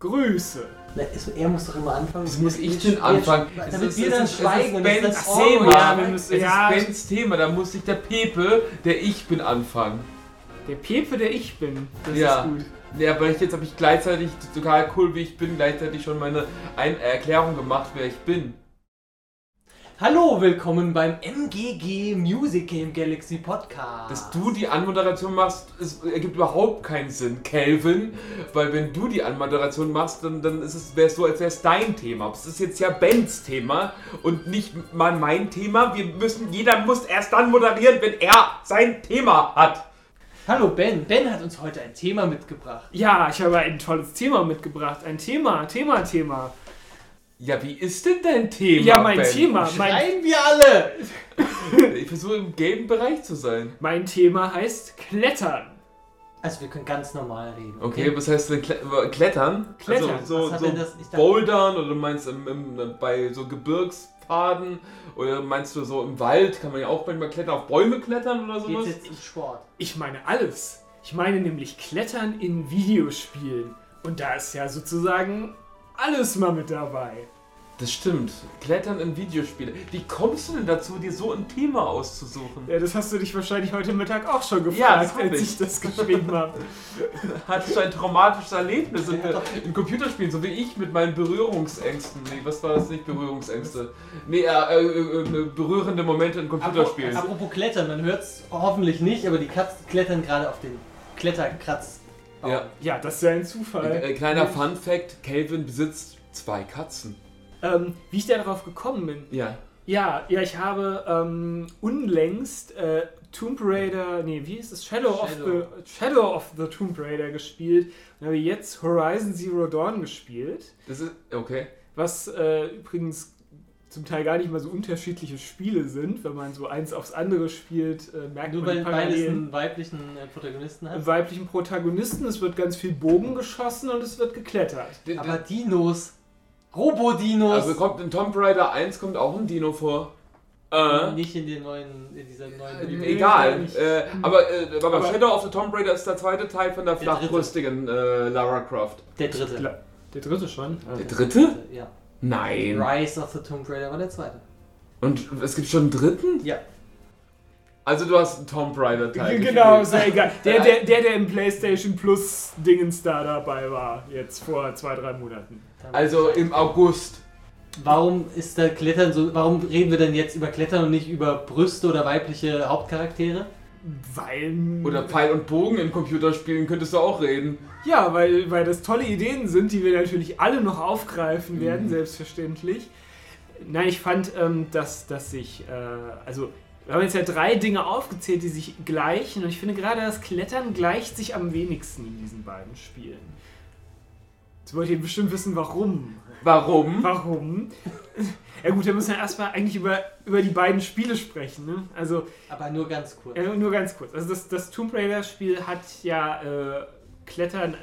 Grüße. Na, es- er muss doch immer anfangen. Wieso muss ich denn anfangen? Es Damit ist- wir dann schweigen ist und das Bens das Thema. Oh, ja, wir müssen- Es ja. ist Bens Thema, da muss sich der Pepe, der ich bin, anfangen. Der Pepe, der ich bin. Das Ja. ist gut. Ja, aber ich, jetzt habe ich gleichzeitig, total cool wie ich bin, gleichzeitig schon meine Ein Erklärung gemacht, wer ich bin. Hallo, willkommen beim MGG Music Game Galaxy Podcast. Dass du die Anmoderation machst, es ergibt überhaupt keinen Sinn, Calvin. Weil wenn du die Anmoderation machst, dann, dann ist es, wäre es so, als wäre es dein Thema. Es ist jetzt ja Bens Thema und nicht mal mein Thema. Wir müssen, jeder muss erst dann moderieren, wenn er sein Thema hat. Hallo Ben. Ben hat uns heute ein Thema mitgebracht. Ja, ich habe ein tolles Thema mitgebracht. Ein Thema, Thema, Thema. Ja, wie ist denn dein Thema? Ja, mein Ben? Thema. Mein, Schreien wir alle! Ich versuche im gelben Bereich zu sein. mein Thema heißt Klettern. Also wir können ganz normal reden. Okay, was heißt denn Kle Klettern? Klettern. Also so, so denn das- ich dachte- Bouldern oder du meinst im, im, bei so Gebirgspfaden oder meinst du so im Wald kann man ja auch manchmal klettern, auf Bäume klettern oder Geht's sowas? jetzt um Sport? Ich meine alles. Ich meine nämlich Klettern in Videospielen. Und da ist ja sozusagen alles mal mit dabei. Das stimmt. Klettern in Videospiele. Wie kommst du denn dazu, dir so ein Thema auszusuchen? Ja, das hast du dich wahrscheinlich heute Mittag auch schon Ja, gefragt, das hab als ich. ich das geschrieben habe. Hattest du ein traumatisches Erlebnis in, Ja, in Computerspielen, so wie ich mit meinen Berührungsängsten? Nee, was war das nicht? Berührungsängste. Nee, äh, äh, äh, berührende Momente in Computerspielen. Apropos, apropos Klettern, man hört es hoffentlich nicht, aber die Katzen klettern gerade auf den Kletterkratz. Ja. Ja, das ist ja ein Zufall. Äh, kleiner Fun Fact: Calvin besitzt zwei Katzen. Ähm, wie ich da darauf gekommen bin. Ja. Ja, ja, ich habe ähm, unlängst äh, Tomb Raider, nee, wie ist es? Shadow, Of, Shadow. the, Shadow of the Tomb Raider gespielt und habe jetzt Horizon Zero Dawn gespielt, Das ist. Okay. was äh, übrigens zum Teil gar nicht mal so unterschiedliche Spiele sind. Wenn man so eins aufs andere spielt, äh, merkt Nur man weil Parallelen. einen weiblichen äh, Protagonisten hat. weiblichen Protagonisten, es wird ganz viel Bogen geschossen und es wird geklettert. D- Aber Dinos. Robodinos. also kommt in Tomb Raider 1 kommt auch ein Dino vor. Äh. Nicht in den neuen, in dieser neuen. Äh, Egal. Äh, aber, äh, aber, Aber- Shadow of the Tomb Raider ist der zweite Teil von der flachbrüstigen äh, Lara Croft. Der dritte. Der dritte schon. Der dritte? Ja. Nein. Rise of the Tomb Raider war der zweite. Und es gibt schon einen dritten? Ja. Also du hast einen Tomb Raider Teil. Genau, ist ja egal. Der, der, der, der im PlayStation Plus Dingens da dabei war, jetzt vor zwei, drei Monaten. Also im August. Warum ist da Klettern so. Warum reden wir denn jetzt über Klettern und nicht über Brüste oder weibliche Hauptcharaktere? Weil. Oder Pfeil und Bogen in Computerspielen könntest du auch reden. Ja, weil, weil das tolle Ideen sind, die wir natürlich alle noch aufgreifen werden, Mhm. selbstverständlich. Nein, ich fand, ähm, dass, dass sich. Äh, also. Wir haben jetzt ja drei Dinge aufgezählt, die sich gleichen. Und ich finde gerade das Klettern gleicht sich am wenigsten in diesen beiden Spielen. Jetzt wollt ihr bestimmt wissen, warum. Warum? Warum? Ja gut, wir müssen ja erstmal eigentlich über, über die beiden Spiele sprechen. Ne? Also Aber nur ganz kurz. ja, nur ganz kurz. Also das, das Tomb Raider Spiel hat ja äh, Klettern,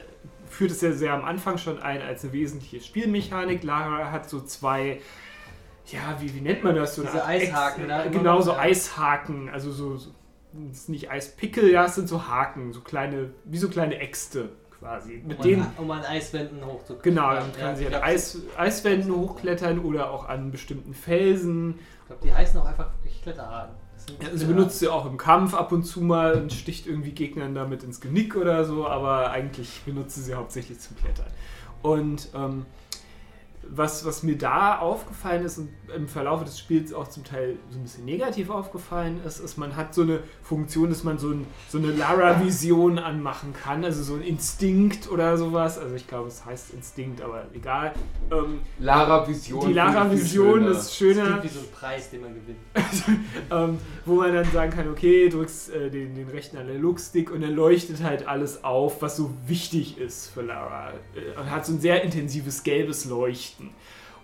führt es ja sehr am Anfang schon ein als eine wesentliche Spielmechanik. Lara hat so zwei, ja, wie, wie nennt man das? So Diese Eishaken, Ex- ne? Genau, so ja. Eishaken. Also so, so nicht Eispickel, ja, es sind so Haken, so kleine, wie so kleine Äxte quasi. Mit um, denen an, um an Eiswänden hochzukommen. Genau, dann kann sie ich an Eis, Eiswänden hochklettern oder auch an bestimmten Felsen. Ich glaube, die heißen auch einfach wirklich Kletterhaken. Das sind Also benutzt sie auch im Kampf ab und zu mal und sticht irgendwie Gegnern damit ins Genick oder so, aber eigentlich benutzt sie sie hauptsächlich zum Klettern. Und ähm, was, was mir da aufgefallen ist und im Verlauf des Spiels auch zum Teil so ein bisschen negativ aufgefallen ist, ist, man hat so eine Funktion, dass man so, ein, so eine Lara-Vision anmachen kann, also so ein Instinkt oder sowas. Also ich glaube, es heißt Instinkt, aber egal. Ähm, Lara Vision. die Lara-Vision ist Das schöner klingt wie so ein Preis, den man gewinnt. ähm, wo man dann sagen kann, okay, drückst äh, den, den rechten Analogstick und dann leuchtet halt alles auf, was so wichtig ist für Lara. Äh, und hat so ein sehr intensives gelbes Leuchten.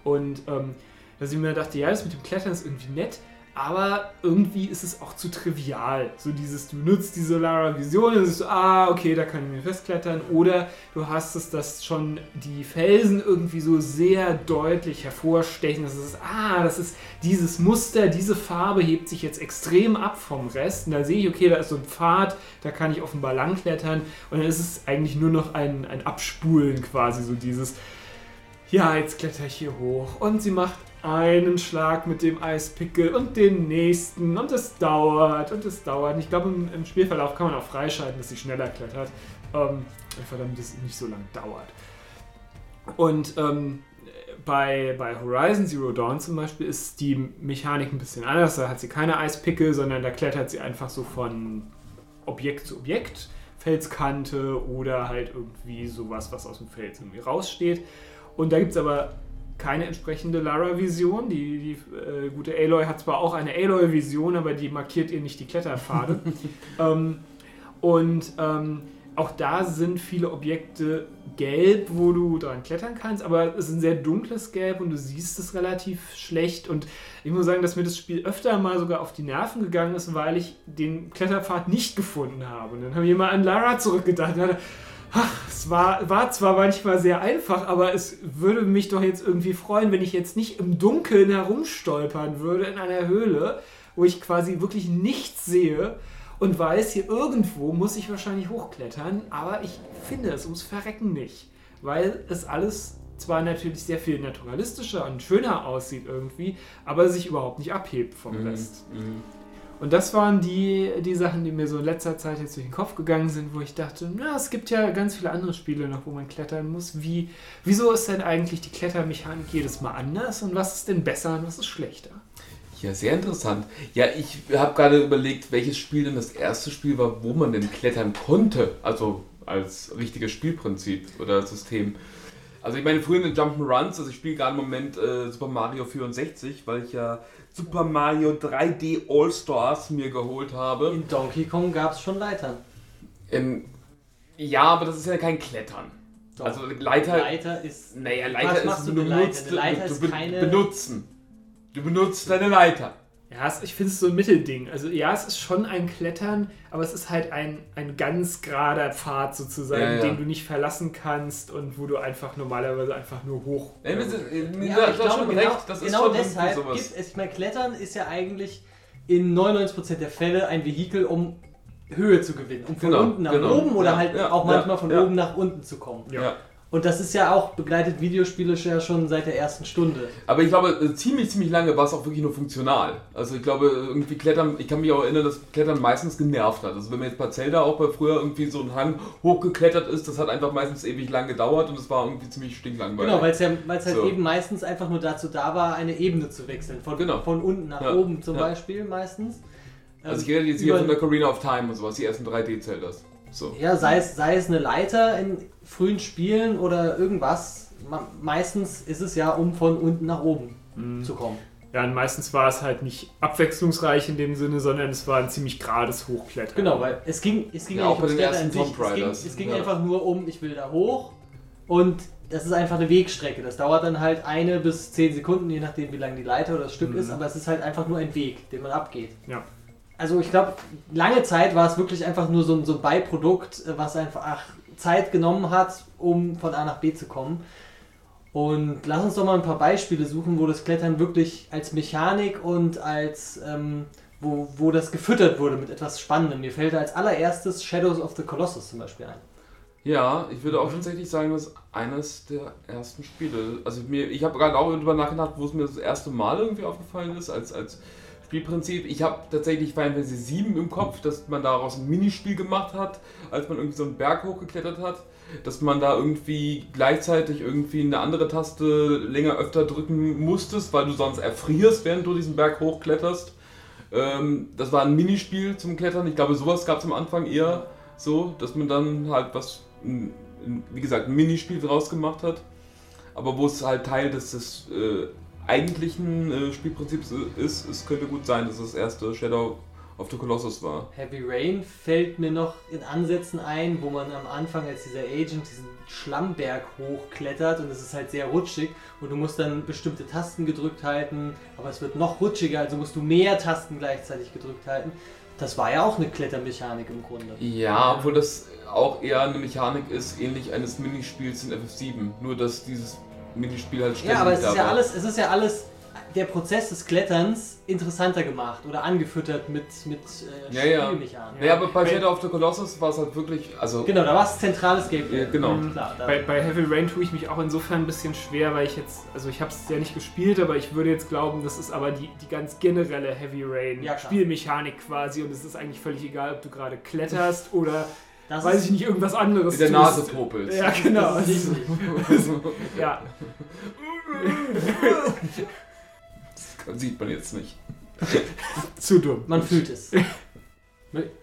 Und ähm, dass ich mir dachte, ja, das mit dem Klettern ist irgendwie nett, aber irgendwie ist es auch zu trivial. So dieses, du nutzt die Solara Vision und so, ah, okay, da kann ich mir festklettern. Oder du hast es, dass schon die Felsen irgendwie so sehr deutlich hervorstechen. Das ist, ah, das ist dieses Muster, diese Farbe hebt sich jetzt extrem ab vom Rest. Und da sehe ich, okay, da ist so ein Pfad, da kann ich offenbar langklettern. Und dann ist es eigentlich nur noch ein, ein Abspulen quasi, so dieses, ja, jetzt kletter ich hier hoch. Und sie macht einen Schlag mit dem Eispickel und den nächsten und es dauert und es dauert. Ich glaube, im, im, Spielverlauf kann man auch freischalten, dass sie schneller klettert. Ähm, einfach damit es nicht so lange dauert. Und ähm, bei, bei Horizon Zero Dawn zum Beispiel ist die Mechanik ein bisschen anders. Da hat sie keine Eispickel, sondern da klettert sie einfach so von Objekt zu Objekt, Felskante oder halt irgendwie sowas, was aus dem Fels irgendwie raussteht. Und da gibt es aber keine entsprechende Lara-Vision. Die, die äh, gute Aloy hat zwar auch eine Aloy-Vision, aber die markiert ihr nicht die Kletterpfade. ähm, und ähm, auch da sind viele Objekte gelb, wo du dran klettern kannst, aber es ist ein sehr dunkles Gelb und du siehst es relativ schlecht. Und ich muss sagen, dass mir das Spiel öfter mal sogar auf die Nerven gegangen ist, weil ich den Kletterpfad nicht gefunden habe. Und dann habe ich immer an Lara zurückgedacht. Und dachte, ach, es war, war zwar manchmal sehr einfach, aber es würde mich doch jetzt irgendwie freuen, wenn ich jetzt nicht im Dunkeln herumstolpern würde in einer Höhle, wo ich quasi wirklich nichts sehe und weiß, hier irgendwo muss ich wahrscheinlich hochklettern, aber ich finde es ums Verrecken nicht, weil es alles zwar natürlich sehr viel naturalistischer und schöner aussieht irgendwie, aber sich überhaupt nicht abhebt vom mhm. Rest. Mhm. Und das waren die, die Sachen, die mir so in letzter Zeit jetzt durch den Kopf gegangen sind, wo ich dachte, na, es gibt ja ganz viele andere Spiele noch, wo man klettern muss. Wie, wieso ist denn eigentlich die Klettermechanik jedes Mal anders und was ist denn besser und was ist schlechter? Ja, sehr interessant. Ja, ich habe gerade überlegt, welches Spiel denn das erste Spiel war, wo man denn klettern konnte. Also als richtiges Spielprinzip oder System. Also ich meine, früher in den Jump'n'Runs, also ich spiele gerade im Moment äh, Super Mario 64, weil ich ja Super Mario 3D All-Stars mir geholt habe. In Donkey Kong gab es schon Leitern. Ähm, ja, aber das ist ja kein Klettern. Doch. Also Leiter, Leiter ist. Naja, Leiter was ist du benutzt, Leiter? du, du, keine... benutzen. Du benutzt deine Leiter. Ja, ich finde es so ein Mittelding. Also ja, es ist schon ein Klettern, aber es ist halt ein, ein ganz gerader Pfad sozusagen, ja, ja. den du nicht verlassen kannst und wo du einfach normalerweise einfach nur hoch. Ja, ja, ja ich glaube, genau, recht. Das genau deshalb gibt es, ich meine, Klettern ist ja eigentlich in 99% der Fälle ein Vehikel, um Höhe zu gewinnen, um von genau, unten nach genau. oben oder halt auch manchmal von oben nach unten zu kommen. Ja. Und das ist ja auch begleitet Videospiele ja schon seit der ersten Stunde. Aber ich glaube, äh, ziemlich, ziemlich lange war es auch wirklich nur funktional. Also ich glaube, irgendwie Klettern, ich kann mich auch erinnern, dass Klettern meistens genervt hat. Also wenn man jetzt bei Zelda auch bei früher irgendwie so ein Hang hochgeklettert ist, das hat einfach meistens ewig lang gedauert und es war irgendwie ziemlich stinklangweilig. Genau, weil es ja, halt so. eben meistens einfach nur dazu da war, eine Ebene zu wechseln. Von, genau. von unten nach ja. oben zum ja. Beispiel meistens. Also ich rede jetzt hier von der Carina of Time und sowas, die ersten 3D-Zeldas. So. Ja, sei es, sei es eine Leiter in frühen Spielen oder irgendwas. Meistens ist es ja, um von unten nach oben mhm. zu kommen. Ja, und meistens war es halt nicht abwechslungsreich in dem Sinne, sondern es war ein ziemlich gerades Hochklettern. Genau, weil es ging, es ging ja, auch bei den ersten Tomb Raiders. Es ging, es ging ja. einfach nur um, ich will da hoch und das ist einfach eine Wegstrecke. Das dauert dann halt eine bis zehn Sekunden, je nachdem wie lang die Leiter oder das Stück mhm. ist, aber es ist halt einfach nur ein Weg, den man abgeht. Ja also ich glaube, lange Zeit war es wirklich einfach nur so, so ein Beiprodukt, äh, was einfach ach, Zeit genommen hat, um von A nach B zu kommen. Und lass uns doch mal ein paar Beispiele suchen, wo das Klettern wirklich als Mechanik und als ähm, wo, wo das gefüttert wurde mit etwas Spannendem. Mir fällt als allererstes Shadows of the Colossus zum Beispiel ein. Ja, ich würde auch mhm. tatsächlich sagen, das ist eines der ersten Spiele. Also mir, ich habe gerade auch darüber nachgedacht, wo es mir das erste Mal irgendwie aufgefallen ist, als, als Spielprinzip. Ich habe tatsächlich Final Fantasy 7 im Kopf, dass man daraus ein Minispiel gemacht hat, als man irgendwie so einen Berg hochgeklettert hat. Dass man da irgendwie gleichzeitig irgendwie eine andere Taste länger öfter drücken musstest, weil du sonst erfrierst, während du diesen Berg hochkletterst. Ähm, das war ein Minispiel zum Klettern. Ich glaube, sowas gab es am Anfang eher so, dass man dann halt was, wie gesagt, ein Minispiel draus gemacht hat. Aber wo es halt Teil des, des äh, eigentlichen äh, Spielprinzips ist, es könnte gut sein, dass das erste Shadow of the Colossus war. Heavy Rain fällt mir noch in Ansätzen ein, wo man am Anfang als dieser Agent diesen Schlammberg hochklettert und es ist halt sehr rutschig und du musst dann bestimmte Tasten gedrückt halten, aber es wird noch rutschiger, also musst du mehr Tasten gleichzeitig gedrückt halten. Das war ja auch eine Klettermechanik im Grunde. Ja, obwohl das auch eher eine Mechanik ist, ähnlich eines Minispiels in FF7. Nur, dass dieses Minispiel halt ständig Ja, aber es ist ja alles, es ist ja alles der Prozess des Kletterns interessanter gemacht oder angefüttert mit, mit äh, Ja, ja. Spielmechanik. Ja, aber bei Shadow of the Colossus war es halt wirklich, also Genau, da war es zentrales Gameplay. Ja, genau. Mhm, Klar, Bei, bei Heavy Rain tue ich mich auch insofern ein bisschen schwer, weil ich jetzt, also ich habe es ja nicht gespielt, aber ich würde jetzt glauben, das ist aber die, die ganz generelle Heavy Rain Ja, quasi und es ist eigentlich völlig egal, ob du gerade kletterst oder, das weiß ich nicht, irgendwas anderes mit der. Nase popelst. Ja, genau. Das ist richtig. ja. Das sieht man jetzt nicht. Zu dumm. Man fühlt es.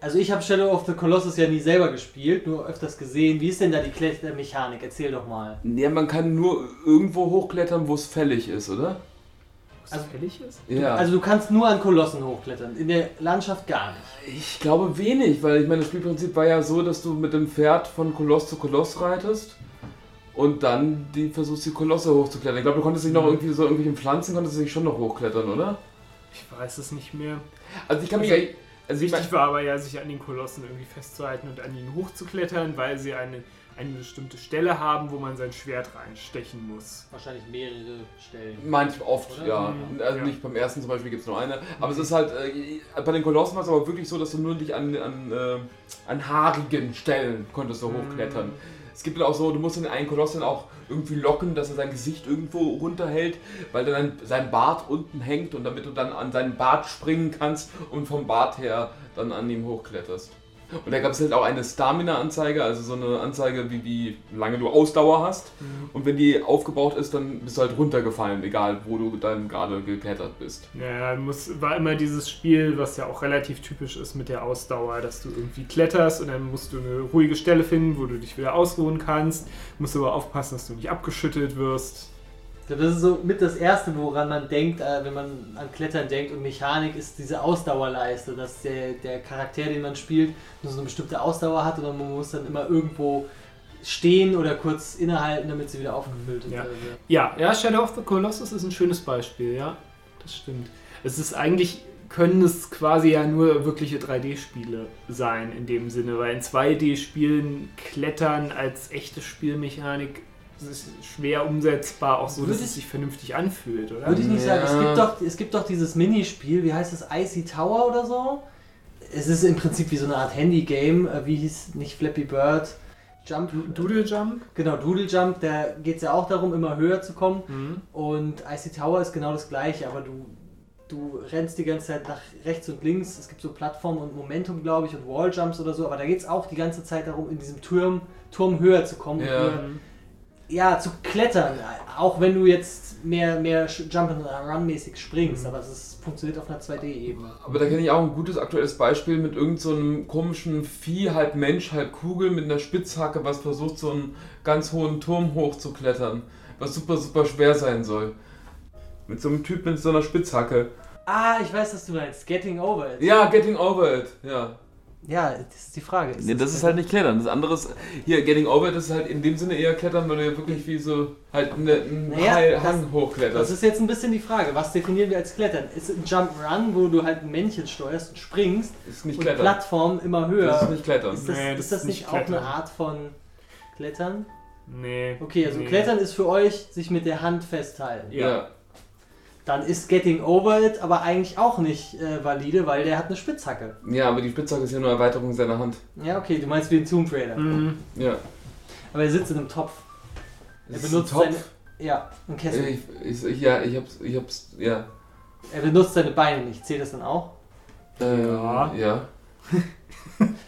Also ich habe Shadow of the Colossus ja nie selber gespielt, nur öfters gesehen. Wie ist denn da die Klettermechanik? Erzähl doch mal. Ja, man kann nur irgendwo hochklettern, wo es fällig ist, oder? Also- fällig ist? Ja. Also du kannst nur an Kolossen hochklettern, in der Landschaft gar nicht. ich glaube wenig, weil ich meine, das Spielprinzip war ja so, dass du mit dem Pferd von Koloss zu Koloss reitest und dann die versuchst, die Kolosse hochzuklettern. Ich glaube, du konntest dich noch Mhm. irgendwie so irgendwelchen Pflanzen konntest du dich schon noch hochklettern, oder? Ich weiß es nicht mehr. Also ich kann mich Also, also ich mein, Wichtig war aber ja, sich an den Kolossen irgendwie festzuhalten und an ihnen hochzuklettern, weil sie eine, eine bestimmte Stelle haben, wo man sein Schwert reinstechen muss. Wahrscheinlich mehrere Stellen. Manchmal oft, Oder? ja. Mhm, Also ja. nicht beim ersten zum Beispiel gibt es nur eine. Aber es ist halt, äh, bei den Kolossen war es aber wirklich so, dass du nur dich an, an, äh, an haarigen Stellen konntest du Mhm. hochklettern. Es gibt dann auch so, du musst den einen Koloss dann auch irgendwie locken, dass er sein Gesicht irgendwo runterhält, weil dann sein Bart unten hängt und damit du dann an seinen Bart springen kannst und vom Bart her dann an ihm hochkletterst. Und da gab es halt auch eine Stamina-Anzeige, also so eine Anzeige, wie, wie lange du Ausdauer hast. Und wenn die aufgebaut ist, dann bist du halt runtergefallen, egal wo du dann gerade geklettert bist. Ja, muss, war immer dieses Spiel, was ja auch relativ typisch ist mit der Ausdauer, dass du irgendwie kletterst und dann musst du eine ruhige Stelle finden, wo du dich wieder ausruhen kannst. Musst aber aufpassen, dass du nicht abgeschüttelt wirst. Ich glaube, das ist so mit das Erste, woran man denkt, äh, wenn man an Klettern denkt und Mechanik ist diese Ausdauerleiste, dass der, der Charakter, den man spielt, nur so eine bestimmte Ausdauer hat und man muss dann immer irgendwo stehen oder kurz innehalten, damit sie wieder aufgefüllt ist. Ja. Ja, ja, Shadow of the Colossus ist ein schönes Beispiel, ja. Das stimmt. Es ist eigentlich, können es quasi ja nur wirkliche 3D-Spiele sein in dem Sinne, weil in 2D-Spielen Klettern als echte Spielmechanik ist schwer umsetzbar, auch so, dass Würde es ich- sich vernünftig anfühlt, oder? Würde ich nicht Ja. sagen. Es gibt, doch, es gibt doch dieses Minispiel, wie heißt es, Icy Tower oder so? Es ist im Prinzip wie so eine Art Handy-Game, äh, wie hieß nicht Flappy Bird, Jump, Doodle Jump? genau, Doodle Jump, da geht es ja auch darum, immer höher zu kommen. Mhm. Und Icy Tower ist genau das gleiche, aber du, du rennst die ganze Zeit nach rechts und links. Es gibt so Plattformen und Momentum, glaube ich, und Walljumps oder so, aber da geht es auch die ganze Zeit darum, in diesem Turm, Turm höher zu kommen. und Ja. höher, ja, zu klettern. Auch wenn du jetzt mehr, mehr Jump and Run mäßig springst, Mhm. aber es funktioniert auf einer 2D-Ebene. Aber da kenne ich auch ein gutes aktuelles Beispiel mit irgendeinem so einem komischen Vieh, halb Mensch, halb Kugel mit einer Spitzhacke, was versucht, so einen ganz hohen Turm hochzuklettern. Was super, super schwer sein soll. Mit so einem Typ mit so einer Spitzhacke. Ah, ich weiß, was du meinst. Getting over it. Ja, Getting Over It. Ja. Ja, das ist die Frage. Nee, das ist halt nicht Klettern. Das andere ist, hier, Getting Over It ist halt in dem Sinne eher Klettern, weil du ja wirklich wie so halt eine, einen Naja, das- Hang Das hochkletterst. ist jetzt ein bisschen die Frage. Was definieren wir als Klettern? Ist es ein Jump'n'Run, wo du halt ein Männchen steuerst und springst Ist nicht und Klettern. Plattformen immer höher? Das ist nicht Klettern. Ist das, Nee, ist das das ist nicht nicht auch eine. Art von Klettern? Nee. Okay, also nee. Klettern ist für euch sich mit der Hand festhalten. Ja. Dann ist Getting Over It aber eigentlich auch nicht äh, valide, weil der hat eine Spitzhacke. ja, aber die Spitzhacke ist ja nur Erweiterung seiner Hand. Ja, okay, du meinst wie ein Tomb Raider. Mhm. Ja. Aber er sitzt in einem Topf. Er ist benutzt ein Topf. seine. Ja, ein Kessel. Ich, ich, ich, ja, ich hab's, ich hab's, ja. Er benutzt seine Beine nicht. Zählt das dann auch? Ähm, Ja. ja.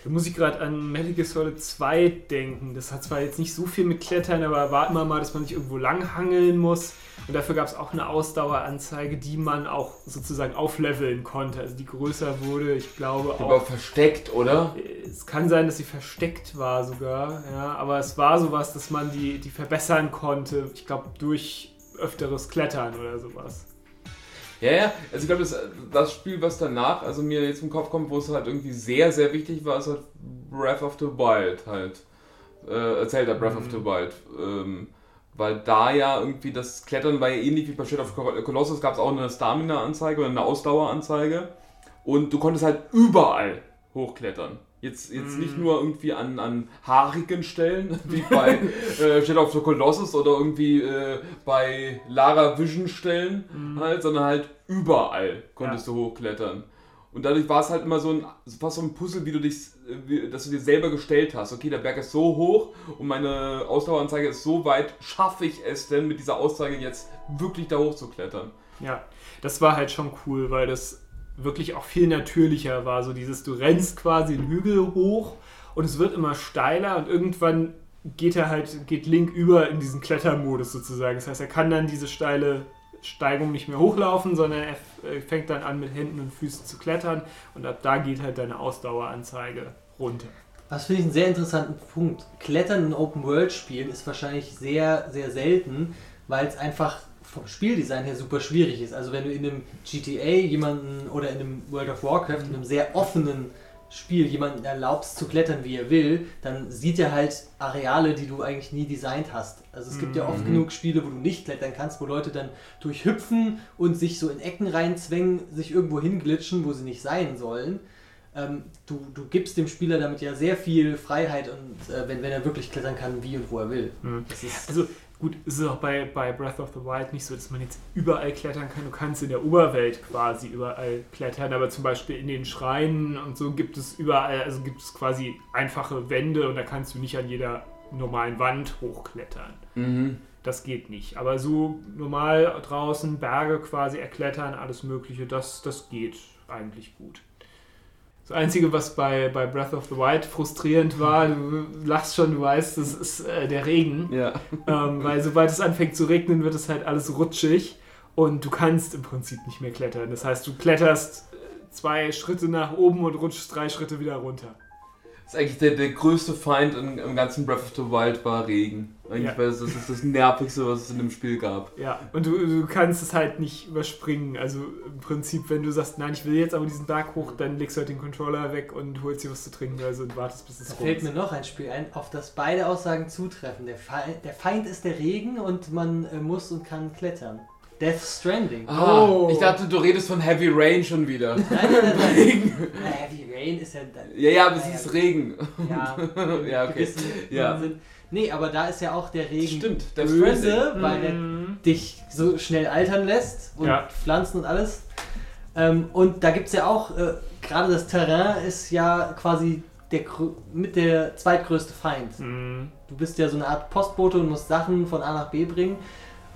Da muss ich gerade an Metal Gear Solid 2 denken. Das hat zwar jetzt nicht so viel mit Klettern, aber war immer mal, dass man sich irgendwo langhangeln muss. Und dafür gab es auch eine Ausdaueranzeige, die man auch sozusagen aufleveln konnte. Also die größer wurde, ich glaube Aber auch. versteckt, oder? Es kann sein, dass sie versteckt war sogar, ja, aber es war sowas, dass man die, die verbessern konnte. Ich glaube, durch öfteres Klettern oder sowas. Ja, ja, also ich glaube, das, das Spiel, was danach, also mir jetzt im Kopf kommt, wo es halt irgendwie sehr, sehr wichtig war, ist halt Breath of the Wild halt. Äh, Zelda Breath of the Wild. Ähm, weil da ja irgendwie das Klettern war ja ähnlich wie bei Shadow of Colossus, gab es auch eine Stamina-Anzeige oder eine Ausdaueranzeige. Und du konntest halt überall hochklettern. Jetzt, jetzt nicht nur irgendwie an, an haarigen Stellen, wie bei äh, Shadow of the Colossus oder irgendwie äh, bei Lara Vision Stellen halt, sondern halt überall konntest du hochklettern. Und dadurch war es halt immer so ein, fast so ein Puzzle, wie du dich, äh, wie, dass du dir selber gestellt hast. Okay, der Berg ist so hoch und meine Ausdaueranzeige ist so weit, schaffe ich es denn mit dieser Aussage jetzt wirklich da hoch zu klettern? Ja, das war halt schon cool, weil das wirklich auch viel natürlicher war. So dieses, du rennst quasi den Hügel hoch und es wird immer steiler und irgendwann geht er halt, geht Link über in diesen Klettermodus sozusagen. Das heißt, er kann dann diese steile Steigung nicht mehr hochlaufen, sondern er äh, fängt dann an mit Händen und Füßen zu klettern und ab da geht halt deine Ausdaueranzeige runter. Was finde ich einen sehr interessanten Punkt. Klettern in Open-World-Spielen ist wahrscheinlich sehr, sehr selten, weil es einfach vom Spieldesign her super schwierig ist. Also wenn du in einem GTA jemanden oder in einem World of Warcraft, in einem sehr offenen Spiel jemanden erlaubst zu klettern, wie er will, dann sieht er halt Areale, die du eigentlich nie designt hast. Also es gibt ja oft Mhm. genug Spiele, wo du nicht klettern kannst, wo Leute dann durchhüpfen und sich so in Ecken reinzwängen, sich irgendwo hinglitschen, wo sie nicht sein sollen. Ähm, du, du gibst dem Spieler damit ja sehr viel Freiheit und äh, wenn, wenn er wirklich klettern kann, wie und wo er will. Ist, Also gut, es ist auch bei, bei Breath of the Wild nicht so, dass man jetzt überall klettern kann. Du kannst in der Oberwelt quasi überall klettern, aber zum Beispiel in den Schreinen und so gibt es überall, also gibt es quasi einfache Wände und da kannst du nicht an jeder normalen Wand hochklettern. Mhm. Das geht nicht. Aber so normal draußen Berge quasi erklettern, alles Mögliche, das, das geht eigentlich gut. Das Einzige, was bei, bei Breath of the Wild frustrierend war, du lachst schon, du weißt, das ist äh, der Regen. Ja. Ähm, weil sobald es anfängt zu regnen, wird es halt alles rutschig und du kannst im Prinzip nicht mehr klettern. Das heißt, du kletterst zwei Schritte nach oben und rutschst drei Schritte wieder runter. Das ist eigentlich der, der größte Feind im, im ganzen Breath of the Wild war Regen. Eigentlich, Ja. weil das, das ist das Nervigste, was es in dem Spiel gab. Ja, und du, du kannst es halt nicht überspringen. Also im Prinzip, wenn du sagst, nein, ich will jetzt aber diesen Berg hoch, dann legst du halt den Controller weg und holst dir was zu trinken also, und wartest, bis es da rum fällt mir noch ein Spiel ein, auf das beide Aussagen zutreffen. Der Feind, der Feind ist der Regen und man äh, muss und kann klettern. Death Stranding. Ah, Oh. ich dachte, du redest von Heavy Rain schon wieder. Nein, nein, nein, nein. Regen. Na, Heavy Rain ist ja dann. Ja, ja, aber es ist Regen. Ja, Ja, okay. gewissen Ja. Sinn. Nee, aber da ist ja auch der Regen Stimmt, Death böse, weil er Mhm. dich so schnell altern lässt und Ja. Pflanzen und alles. Ähm, und da gibt es ja auch, äh, gerade das Terrain ist ja quasi der, mit der zweitgrößte Feind. Mhm. Du bist ja so eine Art Postbote und musst Sachen von A nach B bringen.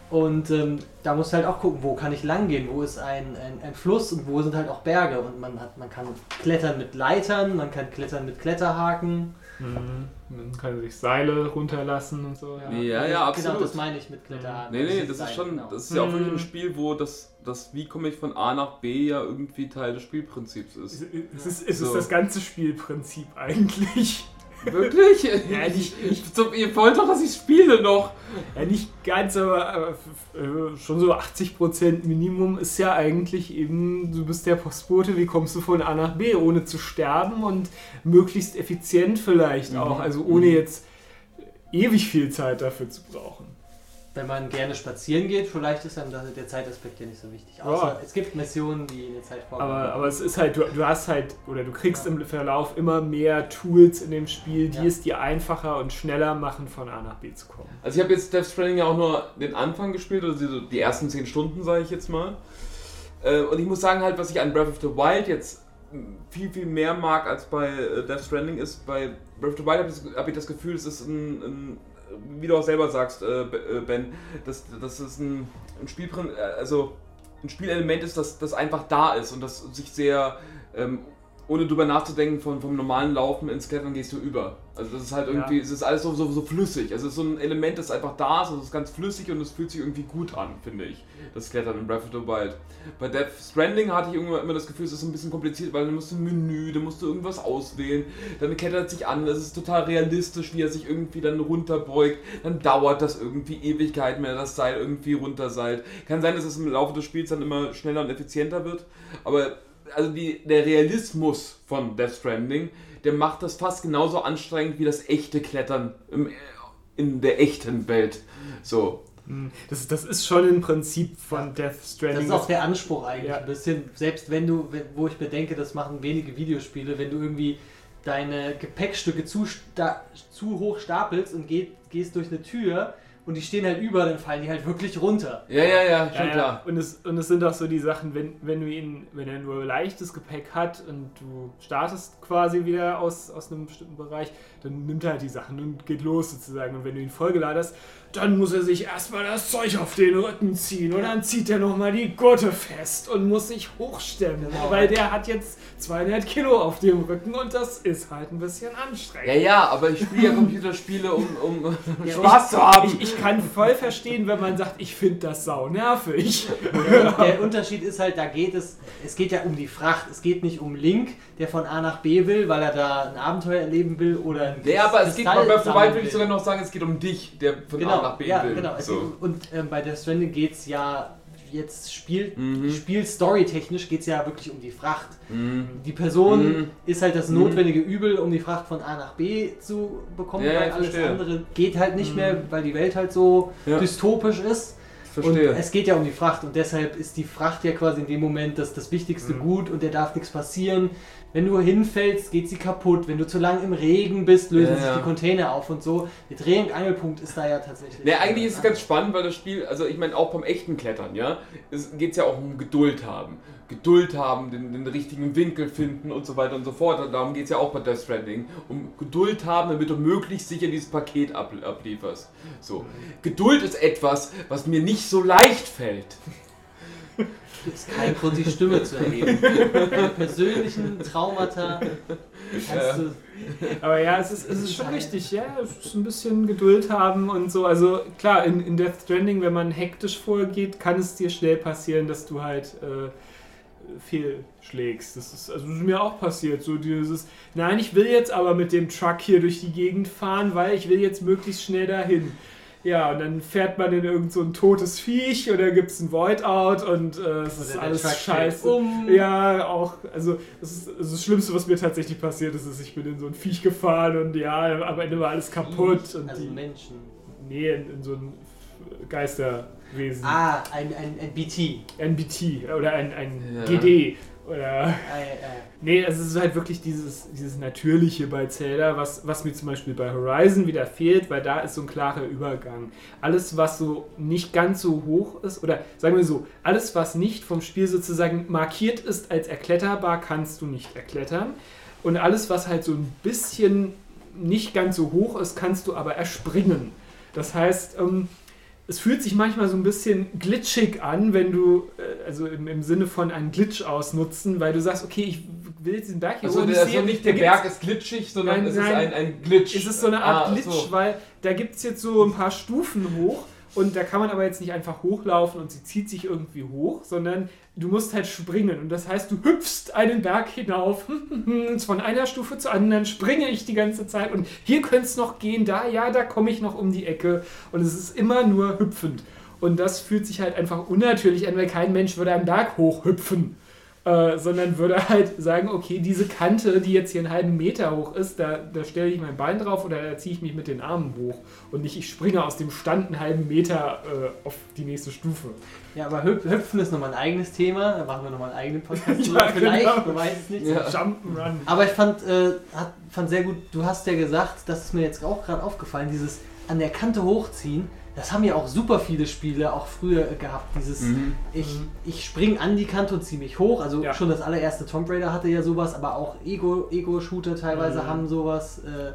Und ähm, da musst du halt auch gucken, wo kann ich lang gehen, wo ist ein, ein, ein Fluss und wo sind halt auch Berge. Und man, hat, man kann klettern mit Leitern, man kann klettern mit Kletterhaken. Mhm. Man kann sich Seile runterlassen und so. Ja. Ja, ja, Genau, absolut. das meine ich mit Kletterhaken. Nee, nee, sind das ist schon, genau. das ist ja auch wirklich ein Mhm. Spiel, wo das, das wie komme ich von A nach B ja irgendwie Teil des Spielprinzips ist. es ist, es ist So. das ganze Spielprinzip eigentlich. Wirklich? Ja, nicht- ich, so, ihr wollt doch, dass ich spiele noch. Ja, nicht ganz, aber, f- äh, schon so 80% Minimum ist ja eigentlich eben, du bist der Postbote, wie kommst du von A nach B, ohne zu sterben und möglichst effizient vielleicht Mhm. auch, also ohne Mhm. jetzt ewig viel Zeit dafür zu brauchen. Wenn man gerne spazieren geht, vielleicht ist dann der Zeitaspekt ja nicht so wichtig. Außer es gibt Missionen, die in der Zeit vorkommen. Aber, aber es ist halt, du, du hast halt, oder du kriegst im Verlauf immer mehr Tools in dem Spiel, die Ja. es dir einfacher und schneller machen, von A nach B zu kommen. Also ich habe jetzt Death Stranding ja auch nur den Anfang gespielt, also die, die ersten 10 Stunden, sage ich jetzt mal. Äh, Und ich muss sagen halt, was ich an Breath of the Wild jetzt viel, viel mehr mag als bei äh, Death Stranding ist, bei Breath of the Wild habe ich, hab ich das Gefühl, es ist ein, ein wie du auch selber sagst, äh, äh, Ben, dass das ist ein, ein Spielprin äh, also ein Spielelement ist, das, das einfach da ist und das sich sehr ähm, ohne drüber nachzudenken, von, vom normalen Laufen ins Klettern gehst du über. Also das ist halt irgendwie, Ja. es ist alles so, so, so flüssig. Also es ist so ein Element, das einfach da ist, also es ist ganz flüssig und es fühlt sich irgendwie gut an, finde ich. Das Klettern in Breath of the Wild. Bei Death Stranding hatte ich irgendwann immer das Gefühl, es ist ein bisschen kompliziert, weil dann musst du ein Menü, dann musst du irgendwas auswählen, dann klettert sich an, es ist total realistisch, wie er sich irgendwie dann runterbeugt, dann dauert das irgendwie Ewigkeiten, wenn er das Seil irgendwie runterseilt. Kann sein, dass es im Laufe des Spiels dann immer schneller und effizienter wird, aber also die, der Realismus von Death Stranding, der macht das fast genauso anstrengend wie das echte Klettern im, in der echten Welt. So. Hm, Das, das ist schon ein Prinzip von Death Das Stranding. ist auch der Anspruch eigentlich Ja. ein bisschen. Selbst wenn du, wo ich bedenke, das machen wenige Videospiele, wenn du irgendwie deine Gepäckstücke zu, sta zu hoch stapelst und geht, gehst durch eine Tür und die stehen halt über, dann fallen die halt wirklich runter. Ja, ja, ja, schon Ja, ja. klar. Und, es, und es sind auch so die Sachen, wenn, wenn du ihn, wenn er nur leichtes Gepäck hat und du startest quasi wieder aus, aus einem bestimmten Bereich, dann nimmt er halt die Sachen und geht los sozusagen. Und wenn du ihn vollgeladen hast, dann muss er sich erstmal das Zeug auf den Rücken ziehen und dann zieht er nochmal die Gurte fest und muss sich hochstemmen, Genau. weil der hat jetzt 200 Kilo auf dem Rücken und das ist halt ein bisschen anstrengend. Ja, ja, aber ich spiele ja Computerspiele, um, um Ja, Spaß zu haben. Ich, ich kann voll verstehen, wenn man sagt, ich finde das sau nervig. Der, der Unterschied ist halt, da geht es, es geht ja um die Fracht. Es geht nicht um Link, der von A nach B will, weil er da ein Abenteuer erleben will oder Ja, aber es geht bei sammeln würde ich sogar noch sagen, es geht um dich, der von genau, A nach B ja, will. Genau. So. Und ähm, bei Death Stranding geht es ja jetzt Spiel, Mhm. Spiel-Story-technisch geht es ja wirklich um die Fracht. Mhm. Die Person Mhm. ist halt das Mhm. notwendige Übel, um die Fracht von A nach B zu bekommen, Ja, weil alles verstehe. andere geht halt nicht Mhm. mehr, weil die Welt halt so Ja. dystopisch ist. Verstehe. Und es geht ja um die Fracht und deshalb ist die Fracht ja quasi in dem Moment das, das wichtigste Mhm. Gut und der darf nichts passieren. Wenn du hinfällst, geht sie kaputt. Wenn du zu lang im Regen bist, lösen Ja, sich die Container auf und so. Der Dreh- und Angelpunkt ist da ja tatsächlich. Ne, eigentlich ist es ganz spannend, weil das Spiel, also ich meine auch beim echten Klettern, ja, geht es ja auch um Geduld haben. Geduld haben, den, den richtigen Winkel finden und so weiter und so fort. Und darum geht es ja auch bei Death Stranding. Um Geduld haben, damit du möglichst sicher dieses Paket ab, ablieferst. So. Geduld ist etwas, was mir nicht so leicht fällt. Das ist kein Grund, die Stimme zu erheben. Deine persönlichen Traumata kannst du. Aber ja, es ist, es ist schon richtig, ja. Es ist ein bisschen Geduld haben und so. Also klar, in, in Death Stranding, wenn man hektisch vorgeht, kann es dir schnell passieren, dass du halt äh, fehlschlägst. Das ist, also das ist mir auch passiert. So dieses, nein, ich will jetzt aber mit dem Truck hier durch die Gegend fahren, weil ich will jetzt möglichst schnell dahin. Ja, und dann fährt man in irgend so ein totes Viech oder gibt es ein Void-Out und äh, es ist alles scheiße. Um. Ja, auch, also das ist das, ist das Schlimmste, was mir tatsächlich passiert ist, ist, ich bin in so ein Viech gefahren und ja, am Ende war alles kaputt. Und Also die, Menschen. nee, in, in so ein Geisterwesen. Ah, ein, ein, ein BT. Ein BT oder ein, ein Ja. GD. Oder. Nee, also es ist halt wirklich dieses, dieses Natürliche bei Zelda, was, was mir zum Beispiel bei Horizon wieder fehlt, weil da ist so ein klarer Übergang. Alles, was so nicht ganz so hoch ist, oder sagen wir so, alles, was nicht vom Spiel sozusagen markiert ist als erkletterbar, kannst du nicht erklettern. Und alles, was halt so ein bisschen nicht ganz so hoch ist, kannst du aber erspringen. Das heißt, ähm, es fühlt sich manchmal so ein bisschen glitschig an, wenn du, äh, also im, im Sinne von einen Glitch ausnutzen, weil du sagst, okay, ich will diesen Berg hier Also, hoch, also sehe- nicht der Berg ist glitschig, sondern Nein, es nein. ist ein, ein Glitch. Es ist so eine Art Ah, Glitch, so. weil da gibt es jetzt so ein paar Stufen hoch und da kann man aber jetzt nicht einfach hochlaufen und sie zieht sich irgendwie hoch, sondern du musst halt springen. Und das heißt, du hüpfst einen Berg hinauf, von einer Stufe zur anderen springe ich die ganze Zeit. Und hier könnte es noch gehen, da, ja, da komme ich noch um die Ecke. Und es ist immer nur hüpfend. Und das fühlt sich halt einfach unnatürlich an, weil kein Mensch würde einen Berg hochhüpfen. Äh, sondern würde halt sagen, okay, diese Kante, die jetzt hier einen halben Meter hoch ist, da, da stelle ich mein Bein drauf oder da ziehe ich mich mit den Armen hoch und nicht ich springe aus dem Stand einen halben Meter äh, auf die nächste Stufe. ja, aber Hüp Hüpfen ist nochmal ein eigenes Thema. Da machen wir nochmal einen eigenen Podcast. Ja, drüber. Vielleicht, genau. man weiß es nicht. Ja. Jump'n'Run. Aber ich fand, äh, hat, fand sehr gut, du hast ja gesagt, das ist mir jetzt auch gerade aufgefallen, dieses an der Kante hochziehen, das haben ja auch super viele Spiele auch früher gehabt. Dieses, Mhm. ich, Mhm. ich spring an die Kante und ziehe mich hoch. Also Ja. schon das allererste Tomb Raider hatte ja sowas, aber auch Ego- Ego-Shooter teilweise Mhm. haben sowas. Äh,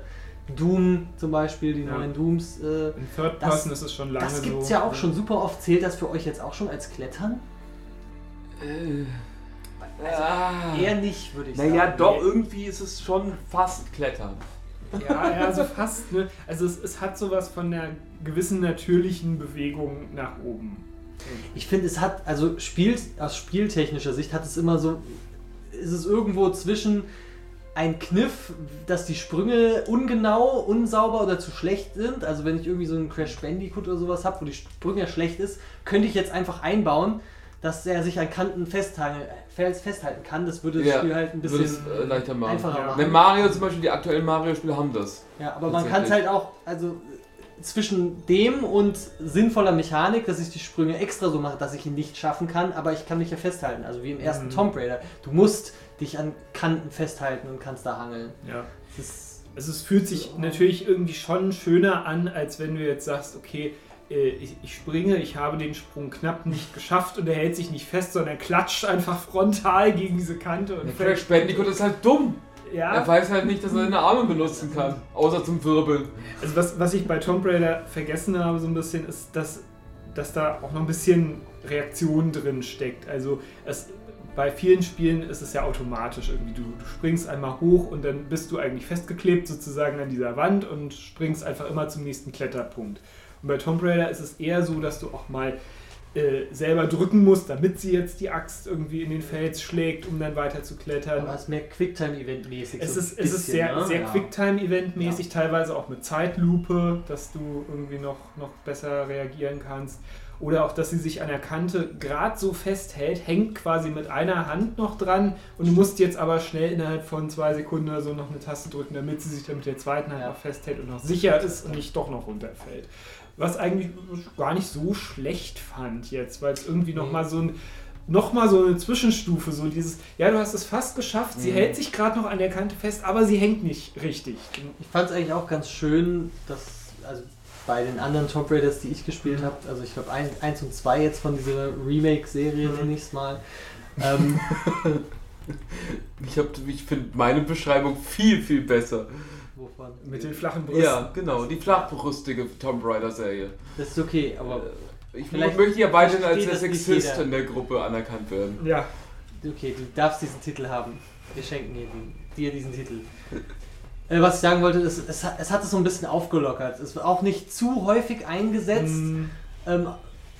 Doom zum Beispiel, die Ja. neuen Dooms. Äh, In Third Das- Person ist es schon lange das so. gibt's ja auch schon super oft. Zählt das für euch jetzt auch schon als Klettern? Äh, Ah. Eher nicht, würde ich sagen. Naja, doch, irgendwie ist es schon fast Klettern. Ja, ja, also fast. Ne? Also es, es hat sowas von einer gewissen natürlichen Bewegung nach oben. Ich finde, es hat, also spielt, aus spieltechnischer Sicht hat es immer so, ist es irgendwo zwischen ein Kniff, dass die Sprünge ungenau, unsauber oder zu schlecht sind. Also wenn ich irgendwie so einen Crash Bandicoot oder sowas habe, wo die Sprünge schlecht ist, könnte ich jetzt einfach einbauen, dass er sich an Kanten festhalten, festhalten kann. Das würde das Ja, Spiel halt ein bisschen es äh, leichter machen. einfacher Ja. machen. Wenn Mario zum Beispiel, die aktuellen Mario-Spiele haben das. Ja, aber man kann es halt auch, also zwischen dem und sinnvoller Mechanik, dass ich die Sprünge extra so mache, dass ich ihn nicht schaffen kann, aber ich kann mich ja festhalten. Also wie im ersten Mhm. Tomb Raider. Du musst dich an Kanten festhalten und kannst da hangeln. Ja. Das ist, Also es fühlt sich natürlich irgendwie schon schöner an, als wenn du jetzt sagst, okay, ich, ich springe, ich habe den Sprung knapp nicht geschafft und er hält sich nicht fest, sondern klatscht einfach frontal gegen diese Kante und Der fällt. Crash Bandicoot ist halt dumm. Er Ja, weiß halt nicht, dass er seine Arme benutzen kann. Außer zum Wirbeln. also was, was ich bei Tomb Raider vergessen habe so ein bisschen, ist, dass, dass da auch noch ein bisschen Reaktion drin steckt. Also es, bei vielen Spielen ist es ja automatisch irgendwie. Du, du springst einmal hoch und dann bist du eigentlich festgeklebt sozusagen an dieser Wand und springst einfach immer zum nächsten Kletterpunkt. Und bei Tomb Raider ist es eher so, dass du auch mal äh, selber drücken musst, damit sie jetzt die Axt irgendwie in den Fels schlägt, um dann weiter zu klettern. aber es ist mehr Quicktime-Event-mäßig. Es so ist, es ist bisschen, sehr, ne? sehr Ja. Quicktime-Event-mäßig, teilweise auch mit Zeitlupe, dass du irgendwie noch, noch besser reagieren kannst. Oder auch, dass sie sich an der Kante gerade so festhält, hängt quasi mit einer Hand noch dran und du musst jetzt aber schnell innerhalb von zwei Sekunden oder so noch eine Taste drücken, damit sie sich dann mit der zweiten Hand Ja. noch festhält und noch sicher ist und nicht doch noch runterfällt. Was eigentlich gar nicht so schlecht fand jetzt, weil es irgendwie noch Nee. mal so ein nochmal so eine Zwischenstufe, so dieses, ja, du hast es fast geschafft, sie Mhm. hält sich gerade noch an der Kante fest, aber sie hängt nicht richtig. Ich fand es eigentlich auch ganz schön, dass, also bei den anderen Tomb Raiders, die ich gespielt habe, also ich glaube 1 und 2 jetzt von dieser Remake-Serie, Mhm. nenne ich es mal, ähm, Ich, hab- ich finde meine Beschreibung viel, viel besser. Wovon? Mit den flachen Brüsten. Ja, genau. Die flachbrüstige Tomb Raider-Serie. Das ist okay, aber Äh, Ich Vielleicht möchte ja weiterhin als der Sexist in der Gruppe anerkannt werden. Ja. okay, du darfst diesen Titel haben. Wir schenken dir, dir diesen Titel. Äh, was ich sagen wollte, ist, es, hat- es hat es so ein bisschen aufgelockert. Es wird auch nicht zu häufig eingesetzt. Mm, Ähm,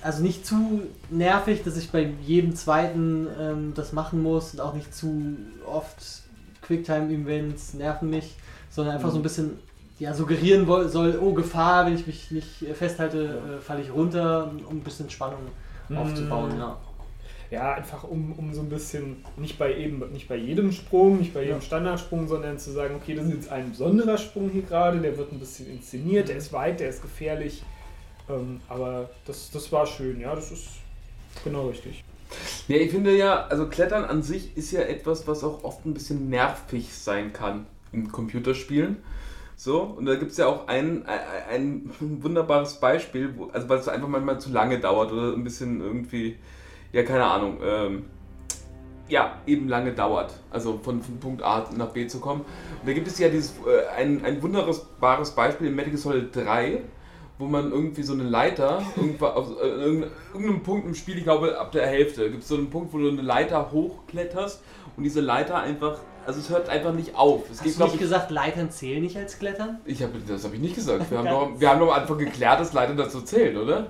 also nicht zu nervig, dass ich bei jedem zweiten ähm, das machen muss und auch nicht zu oft Quicktime-Events nerven mich, sondern einfach so ein bisschen ja, suggerieren woll- soll, oh Gefahr, wenn ich mich nicht äh, festhalte, äh, falle ich runter, um ein bisschen Spannung aufzubauen. Mm. Ja. Ja, einfach um, um so ein bisschen, nicht bei eben, nicht bei jedem Sprung, nicht bei jedem Ja. Standardsprung, sondern zu sagen, okay, das ist jetzt ein besonderer Sprung hier gerade, der wird ein bisschen inszeniert, der ist weit, der ist gefährlich. Ähm, aber das, das war schön, ja, das ist genau richtig. Ja, ich finde ja, also Klettern an sich ist ja etwas, was auch oft ein bisschen nervig sein kann in Computerspielen. So, und da gibt es ja auch ein, ein, ein wunderbares Beispiel, wo, also weil es einfach manchmal zu lange dauert oder ein bisschen irgendwie, ja, keine Ahnung, ähm, ja, eben lange dauert, also von, von Punkt A nach B zu kommen. Und da gibt es ja dieses, äh, ein, ein wunderbares Beispiel in Gear Solid 3, wo man irgendwie so eine Leiter, irgendwo auf äh, irgendein- irgendeinem Punkt im Spiel, ich glaube ab der Hälfte, gibt es so einen Punkt, wo du eine Leiter hochkletterst und diese Leiter einfach, also es hört einfach nicht auf. Es Hast geht, du nicht ich, gesagt, Leitern zählen nicht als Klettern? ich hab, das habe ich nicht gesagt. Wir haben, doch, wir haben doch am Anfang geklärt, dass Leitern dazu zählen, oder?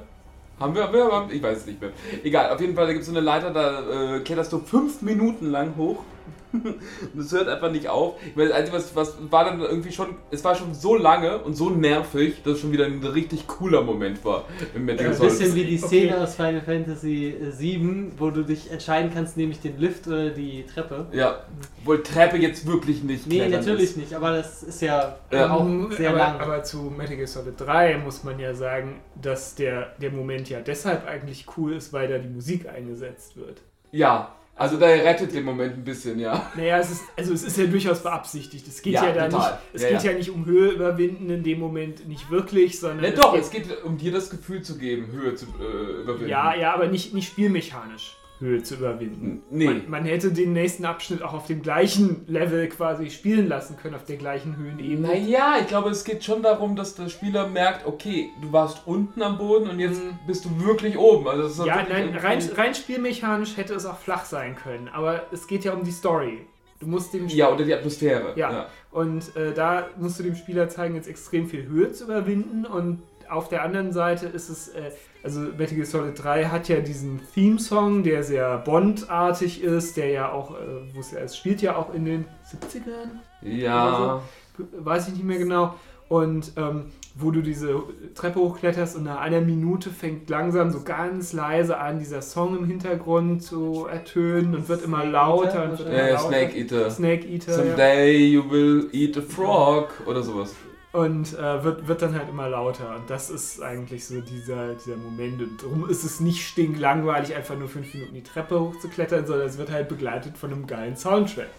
Haben wir, wir haben, ich weiß es nicht mehr. Egal, auf jeden Fall, da gibt es so eine Leiter, da äh, kletterst du fünf Minuten lang hoch. und es hört einfach nicht auf. Ich meine, das Einzige, was, was war dann irgendwie schon, es war schon so lange und so nervig, dass es schon wieder ein richtig cooler Moment war im Metal Ein bisschen wie die Okay. Szene aus Final Fantasy VII, wo du dich entscheiden kannst, nehme ich den Lift oder die Treppe. Ja, wohl Treppe jetzt wirklich nicht Nee, natürlich ist. nicht, aber das ist ja, Ja. auch sehr aber, lang. aber zu Metal Gear Solid 3 muss man ja sagen, dass der, der Moment ja deshalb eigentlich cool ist, weil da die Musik eingesetzt wird. Ja, also da rettet den Moment ein bisschen, ja. Naja, es ist, also es ist ja durchaus beabsichtigt. Es geht ja, Ja, da total. nicht, es Ja, geht ja. ja. nicht um Höhe überwinden in dem Moment nicht wirklich, sondern. Ne, doch, es geht um dir das Gefühl zu geben, Höhe zu äh, überwinden. Ja, ja, aber nicht, nicht spielmechanisch. Höhe zu überwinden. Nee. Man, man hätte den nächsten Abschnitt auch auf dem gleichen Level quasi spielen lassen können, auf der gleichen Höhenebene. Naja, ich glaube, es geht schon darum, dass der Spieler merkt, okay, du warst unten am Boden und jetzt Mhm. bist du wirklich oben. Also Ja, nein, rein, rein spielmechanisch hätte es auch flach sein können, aber es geht ja um die Story. Du musst dem Ja, oder die Atmosphäre. Ja. Und äh, da musst du dem Spieler zeigen, jetzt extrem viel Höhe zu überwinden. Und auf der anderen Seite ist es, äh, also Metal Gear Solid 3 hat ja diesen Theme-Song, der sehr Bond-artig ist, der ja auch, äh, wo es ja, es spielt ja auch in den 70ern, Ja. weiß ich nicht mehr genau. Und ähm, wo du diese Treppe hochkletterst und nach einer Minute fängt langsam so ganz leise an, dieser Song im Hintergrund zu ertönen und wird immer lauter Eater und wird Ja, immer ja, lauter. Snake Eater. Snake Eater. ja. Someday you will eat a frog oder sowas. Und äh, wird, wird dann halt immer lauter. Und das ist eigentlich so dieser, dieser Moment. Und darum ist es nicht stinklangweilig, einfach nur fünf Minuten die Treppe hochzuklettern, sondern es wird halt begleitet von einem geilen Soundtrack.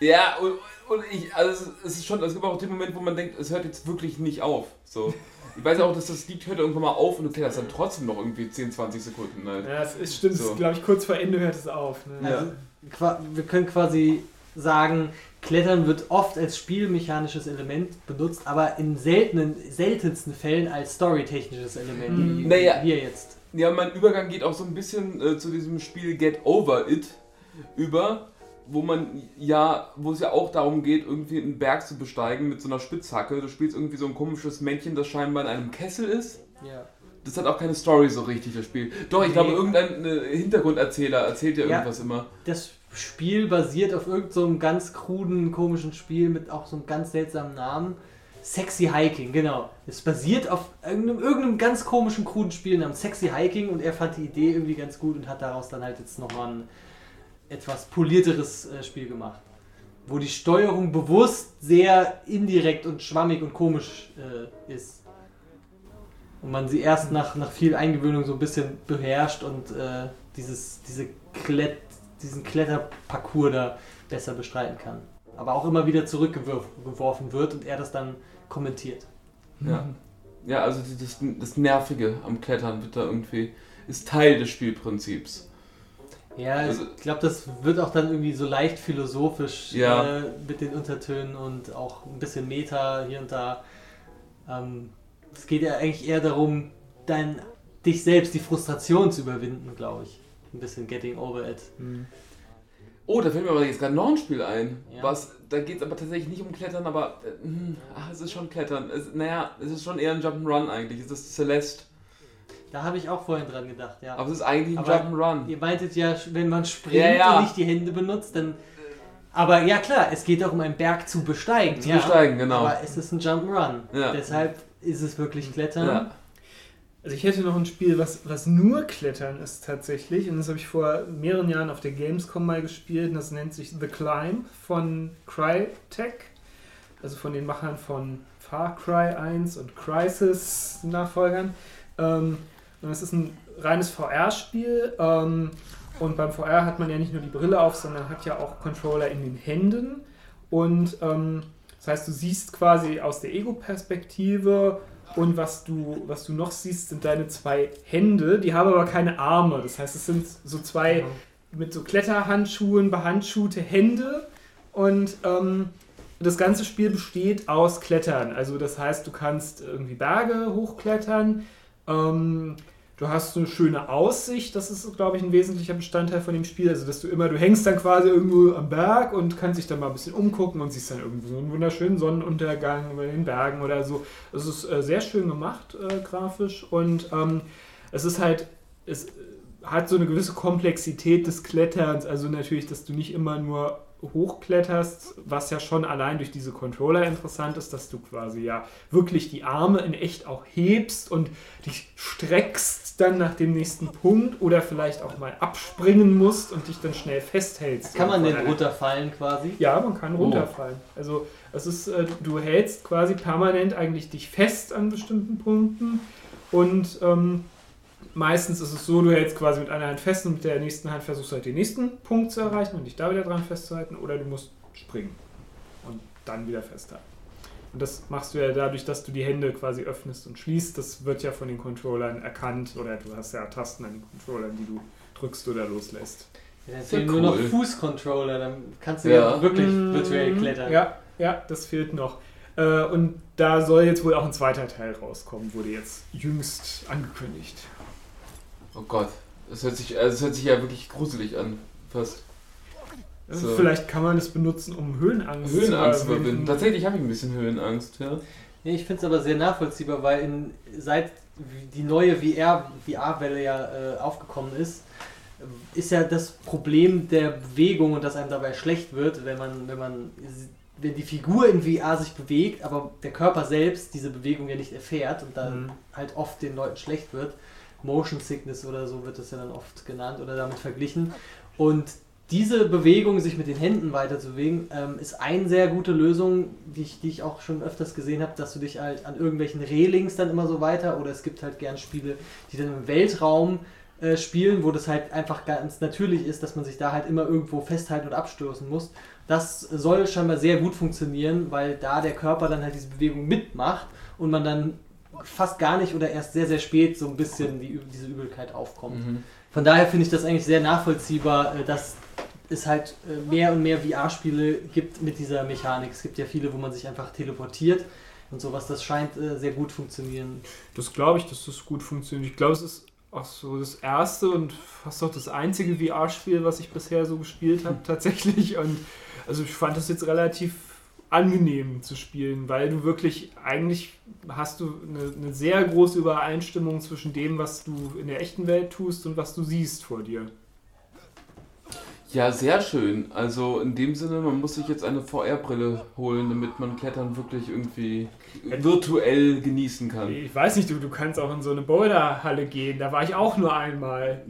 Ja, und, und ich, also es- ist schon, es gibt auch den Moment, wo man denkt, es hört jetzt wirklich nicht auf. So. Ich weiß auch, dass das Lied hört irgendwann mal auf und du kletterst dann trotzdem noch irgendwie 10, 20 Sekunden. Halt. Ja, es ist, stimmt, So. glaube ich, kurz vor Ende hört es auf. Ne? Ja. Also, qua- wir können quasi sagen, Klettern wird oft als spielmechanisches Element benutzt, aber in seltenen, seltensten Fällen als storytechnisches Element, Mhm. wie, Naja. wie wir jetzt. Ja, mein Übergang geht auch so ein bisschen äh, zu diesem Spiel Get Over It über, wo man ja, wo es ja auch darum geht, irgendwie einen Berg zu besteigen mit so einer Spitzhacke. Du spielst irgendwie so ein komisches Männchen, das scheinbar in einem Kessel ist. Ja. Das hat auch keine Story so richtig, das Spiel. Doch, ich Nee. glaube, irgendein äh, Hintergrunderzähler erzählt ja Ja. irgendwas immer. Das Spiel basiert auf irgendeinem so ganz kruden, komischen Spiel mit auch so einem ganz seltsamen Namen. Sexy Hiking, genau. Es basiert auf irgendeinem, irgendeinem ganz komischen, kruden Spiel namens Sexy Hiking und er fand die Idee irgendwie ganz gut und hat daraus dann halt jetzt nochmal ein etwas polierteres äh, Spiel gemacht. Wo die Steuerung bewusst sehr indirekt und schwammig und komisch äh, ist. Und man sie erst nach, nach viel Eingewöhnung so ein bisschen beherrscht und äh, dieses, diese Klett, diesen Kletterparcours da besser bestreiten kann. Aber auch immer wieder zurückgeworfen wird und er das dann kommentiert. Ja. Ja, also das, das Nervige am Klettern wird da irgendwie, ist Teil des Spielprinzips. Ja, Also- ich glaube, das wird auch dann irgendwie so leicht philosophisch Ja. äh, mit den Untertönen und auch ein bisschen Meta hier und da. Ähm, es geht ja eigentlich eher darum, dein, dich selbst, die Frustration zu überwinden, glaube ich. Ein bisschen getting over it. Hm. Oh, da fällt mir aber jetzt gerade noch ein Spiel ein. Ja. Was, da geht es aber tatsächlich nicht um Klettern, aber äh, hm, ach, es ist schon Klettern. Es, naja, es ist schon eher ein Jump'n'Run eigentlich. Es ist Celeste. Da habe ich auch vorhin dran gedacht, ja. Aber es ist eigentlich ein Jump'n'Run. Ihr meintet ja, wenn man springt Ja, ja. und nicht die Hände benutzt, dann. Aber ja klar, es geht auch um einen Berg zu besteigen. Zu ja. besteigen, genau. Aber es ist ein Jump'n'Run. Ja. Deshalb ist es wirklich Klettern. Also ich hätte noch ein Spiel, was, was nur Klettern ist tatsächlich. Und das habe ich vor mehreren Jahren auf der Gamescom mal gespielt. Und das nennt sich The Climb von Crytek. Also von den Machern von Far Cry 1 und Crysis Nachfolgern. Ähm, und das ist ein reines VR-Spiel. Ähm, und beim VR hat man ja nicht nur die Brille auf, sondern hat ja auch Controller in den Händen. Und ähm, das heißt, du siehst quasi aus der Ego-Perspektive und was du, was du noch siehst, sind deine zwei Hände. Die haben aber keine Arme. Das heißt, es sind so zwei mit so Kletterhandschuhen behandschuhte Hände. Und ähm, das ganze Spiel besteht aus Klettern. Also das heißt, du kannst irgendwie Berge hochklettern. Ähm, du hast eine schöne Aussicht. Das ist, glaube ich, ein wesentlicher Bestandteil von dem Spiel. Also dass du immer, du hängst dann quasi irgendwo am Berg und kannst dich dann mal ein bisschen umgucken und siehst dann irgendwo so einen wunderschönen Sonnenuntergang über den Bergen oder so. Es ist äh, sehr schön gemacht, äh, grafisch. Und ähm, es ist halt, es hat so eine gewisse Komplexität des Kletterns. Also natürlich, dass du nicht immer nur hochkletterst, was ja schon allein durch diese Controller interessant ist, dass du quasi ja wirklich die Arme in echt auch hebst und dich streckst dann nach dem nächsten Punkt oder vielleicht auch mal abspringen musst und dich dann schnell festhältst. Kann man denn runterfallen quasi? ja, man kann runterfallen. Also es ist, äh, du hältst quasi permanent eigentlich dich fest an bestimmten Punkten und ähm, meistens ist es so, du hältst quasi mit einer Hand fest und mit der nächsten Hand versuchst du halt den nächsten Punkt zu erreichen und dich da wieder dran festzuhalten oder du musst springen und dann wieder festhalten. Und das machst du ja dadurch, dass du die Hände quasi öffnest und schließt. Das wird ja von den Controllern erkannt oder du hast ja Tasten an den Controllern, die du drückst oder loslässt. Ja, jetzt Ja, fehlen nur noch cool. Fußcontroller, dann kannst du Ja. ja, wirklich Mm, virtuell klettern. Ja, ja, das fehlt noch. Äh, Und da soll jetzt wohl auch ein zweiter Teil rauskommen, wurde jetzt jüngst angekündigt. Oh Gott. Das hört sich, also das hört sich ja wirklich gruselig an. Fast. Also So. Vielleicht kann man es benutzen, um Höhenangst, Höhenangst zu überwinden. überwinden. Tatsächlich habe ich ein bisschen Höhenangst, ja. Nee, ich finde es aber sehr nachvollziehbar, weil in, seit die neue VR VR-Welle ja äh, aufgekommen ist, ist ja das Problem der Bewegung und dass einem dabei schlecht wird, wenn man, wenn man wenn die Figur in VR sich bewegt, aber der Körper selbst diese Bewegung ja nicht erfährt und dann Mhm. halt oft den Leuten schlecht wird. Motion Sickness oder so wird das ja dann oft genannt oder damit verglichen. Und diese Bewegung, sich mit den Händen weiter zu bewegen, ähm, ist eine sehr gute Lösung, die ich, die ich auch schon öfters gesehen habe, dass du dich halt an irgendwelchen Railings dann immer so weiter oder es gibt halt gern Spiele, die dann im Weltraum äh, spielen, wo das halt einfach ganz natürlich ist, dass man sich da halt immer irgendwo festhalten und abstoßen muss. Das soll scheinbar sehr gut funktionieren, weil da der Körper dann halt diese Bewegung mitmacht und man dann fast gar nicht oder erst sehr, sehr spät so ein bisschen die, diese Übelkeit aufkommt. Mhm. Von daher finde ich das eigentlich sehr nachvollziehbar, äh, dass es halt äh, mehr und mehr VR-Spiele gibt mit dieser Mechanik. Es gibt ja viele, wo man sich einfach teleportiert und sowas. Das scheint äh, sehr gut funktionieren. Das glaube ich, dass das gut funktioniert. Ich glaube, es ist auch so das erste und fast auch das einzige VR-Spiel, was ich bisher so gespielt habe, tatsächlich. Und also ich fand das jetzt relativ angenehm zu spielen, weil du wirklich eigentlich hast du eine, eine sehr große Übereinstimmung zwischen dem, was du in der echten Welt tust und was du siehst vor dir. Ja, sehr schön. Also in dem Sinne, man muss sich jetzt eine VR-Brille holen, damit man Klettern wirklich irgendwie virtuell genießen kann. Ich weiß nicht, du, du kannst auch in so eine Boulderhalle gehen, da war ich auch nur einmal.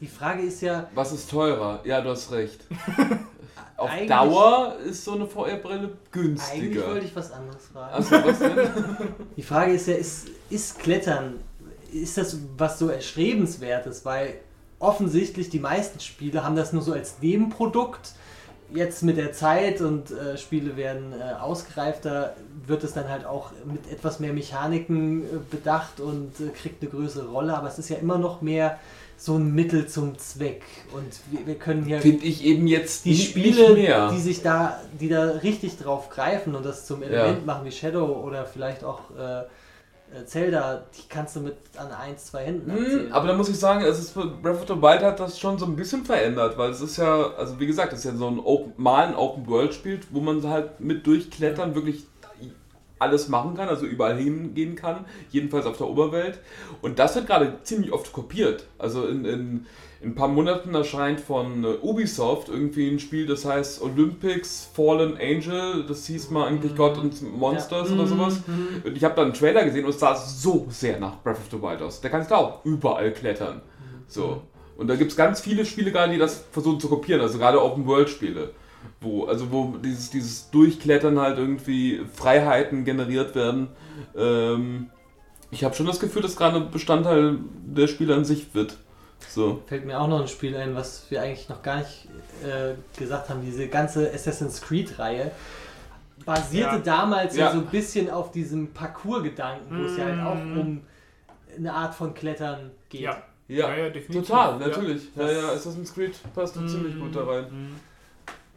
Die Frage ist ja, Was ist teurer? Ja, du hast recht. Auf Eigentlich- Dauer ist so eine VR-Brille eigentlich günstiger. wollte ich was anderes fragen. Achso, was denn? Die Frage ist ja, ist, ist Klettern, ist das was so erstrebenswertes? Weil offensichtlich die meisten Spiele haben das nur so als Nebenprodukt. Jetzt mit der Zeit und äh, Spiele werden äh, ausgereifter, wird es dann halt auch mit etwas mehr Mechaniken äh, bedacht und äh, kriegt eine größere Rolle. Aber es ist ja immer noch mehr so ein Mittel zum Zweck. Und wir, wir können hier Finde ich eben jetzt die nicht, Spiele, nicht mehr. die sich da, die da richtig drauf greifen und das zum Element machen wie Shadow oder vielleicht auch äh, äh, Zelda, die kannst du mit an eins, zwei Händen Hm, abzählen. aber da muss ich sagen, es ist Breath of the Wild hat das schon so ein bisschen verändert, weil es ist ja, also wie gesagt, es ist ja so ein Open, mal ein Open World Spiel, wo man halt mit durchklettern wirklich alles machen kann, also überall hingehen kann, jedenfalls auf der Oberwelt. Und das wird gerade ziemlich oft kopiert. Also in, in, in ein paar Monaten erscheint von äh, Ubisoft irgendwie ein Spiel, das heißt Olympics Fallen Angel, das hieß mal eigentlich Gott und Monsters oder sowas. Und ich habe da einen Trailer gesehen und es sah so sehr nach Breath of the Wild aus. Da kannst du auch überall klettern. So. Und da gibt es ganz viele Spiele gerade, die das versuchen zu kopieren, also gerade Open-World-Spiele. Wo, also wo dieses, dieses Durchklettern halt irgendwie Freiheiten generiert werden. Ähm, ich habe schon das Gefühl, dass gerade Bestandteil der Spiele an sich wird. So. Fällt mir auch noch ein Spiel ein, was wir eigentlich noch gar nicht äh, gesagt haben. Diese ganze Assassin's Creed-Reihe basierte Ja. damals ja. Ja. so ein bisschen auf diesem Parcours-Gedanken, wo es ja halt auch Mm. um eine Art von Klettern geht. Ja, Ja, ja, definitiv. total, natürlich. Ja, ja, Assassin's Creed passt da ziemlich gut da rein. Mhm.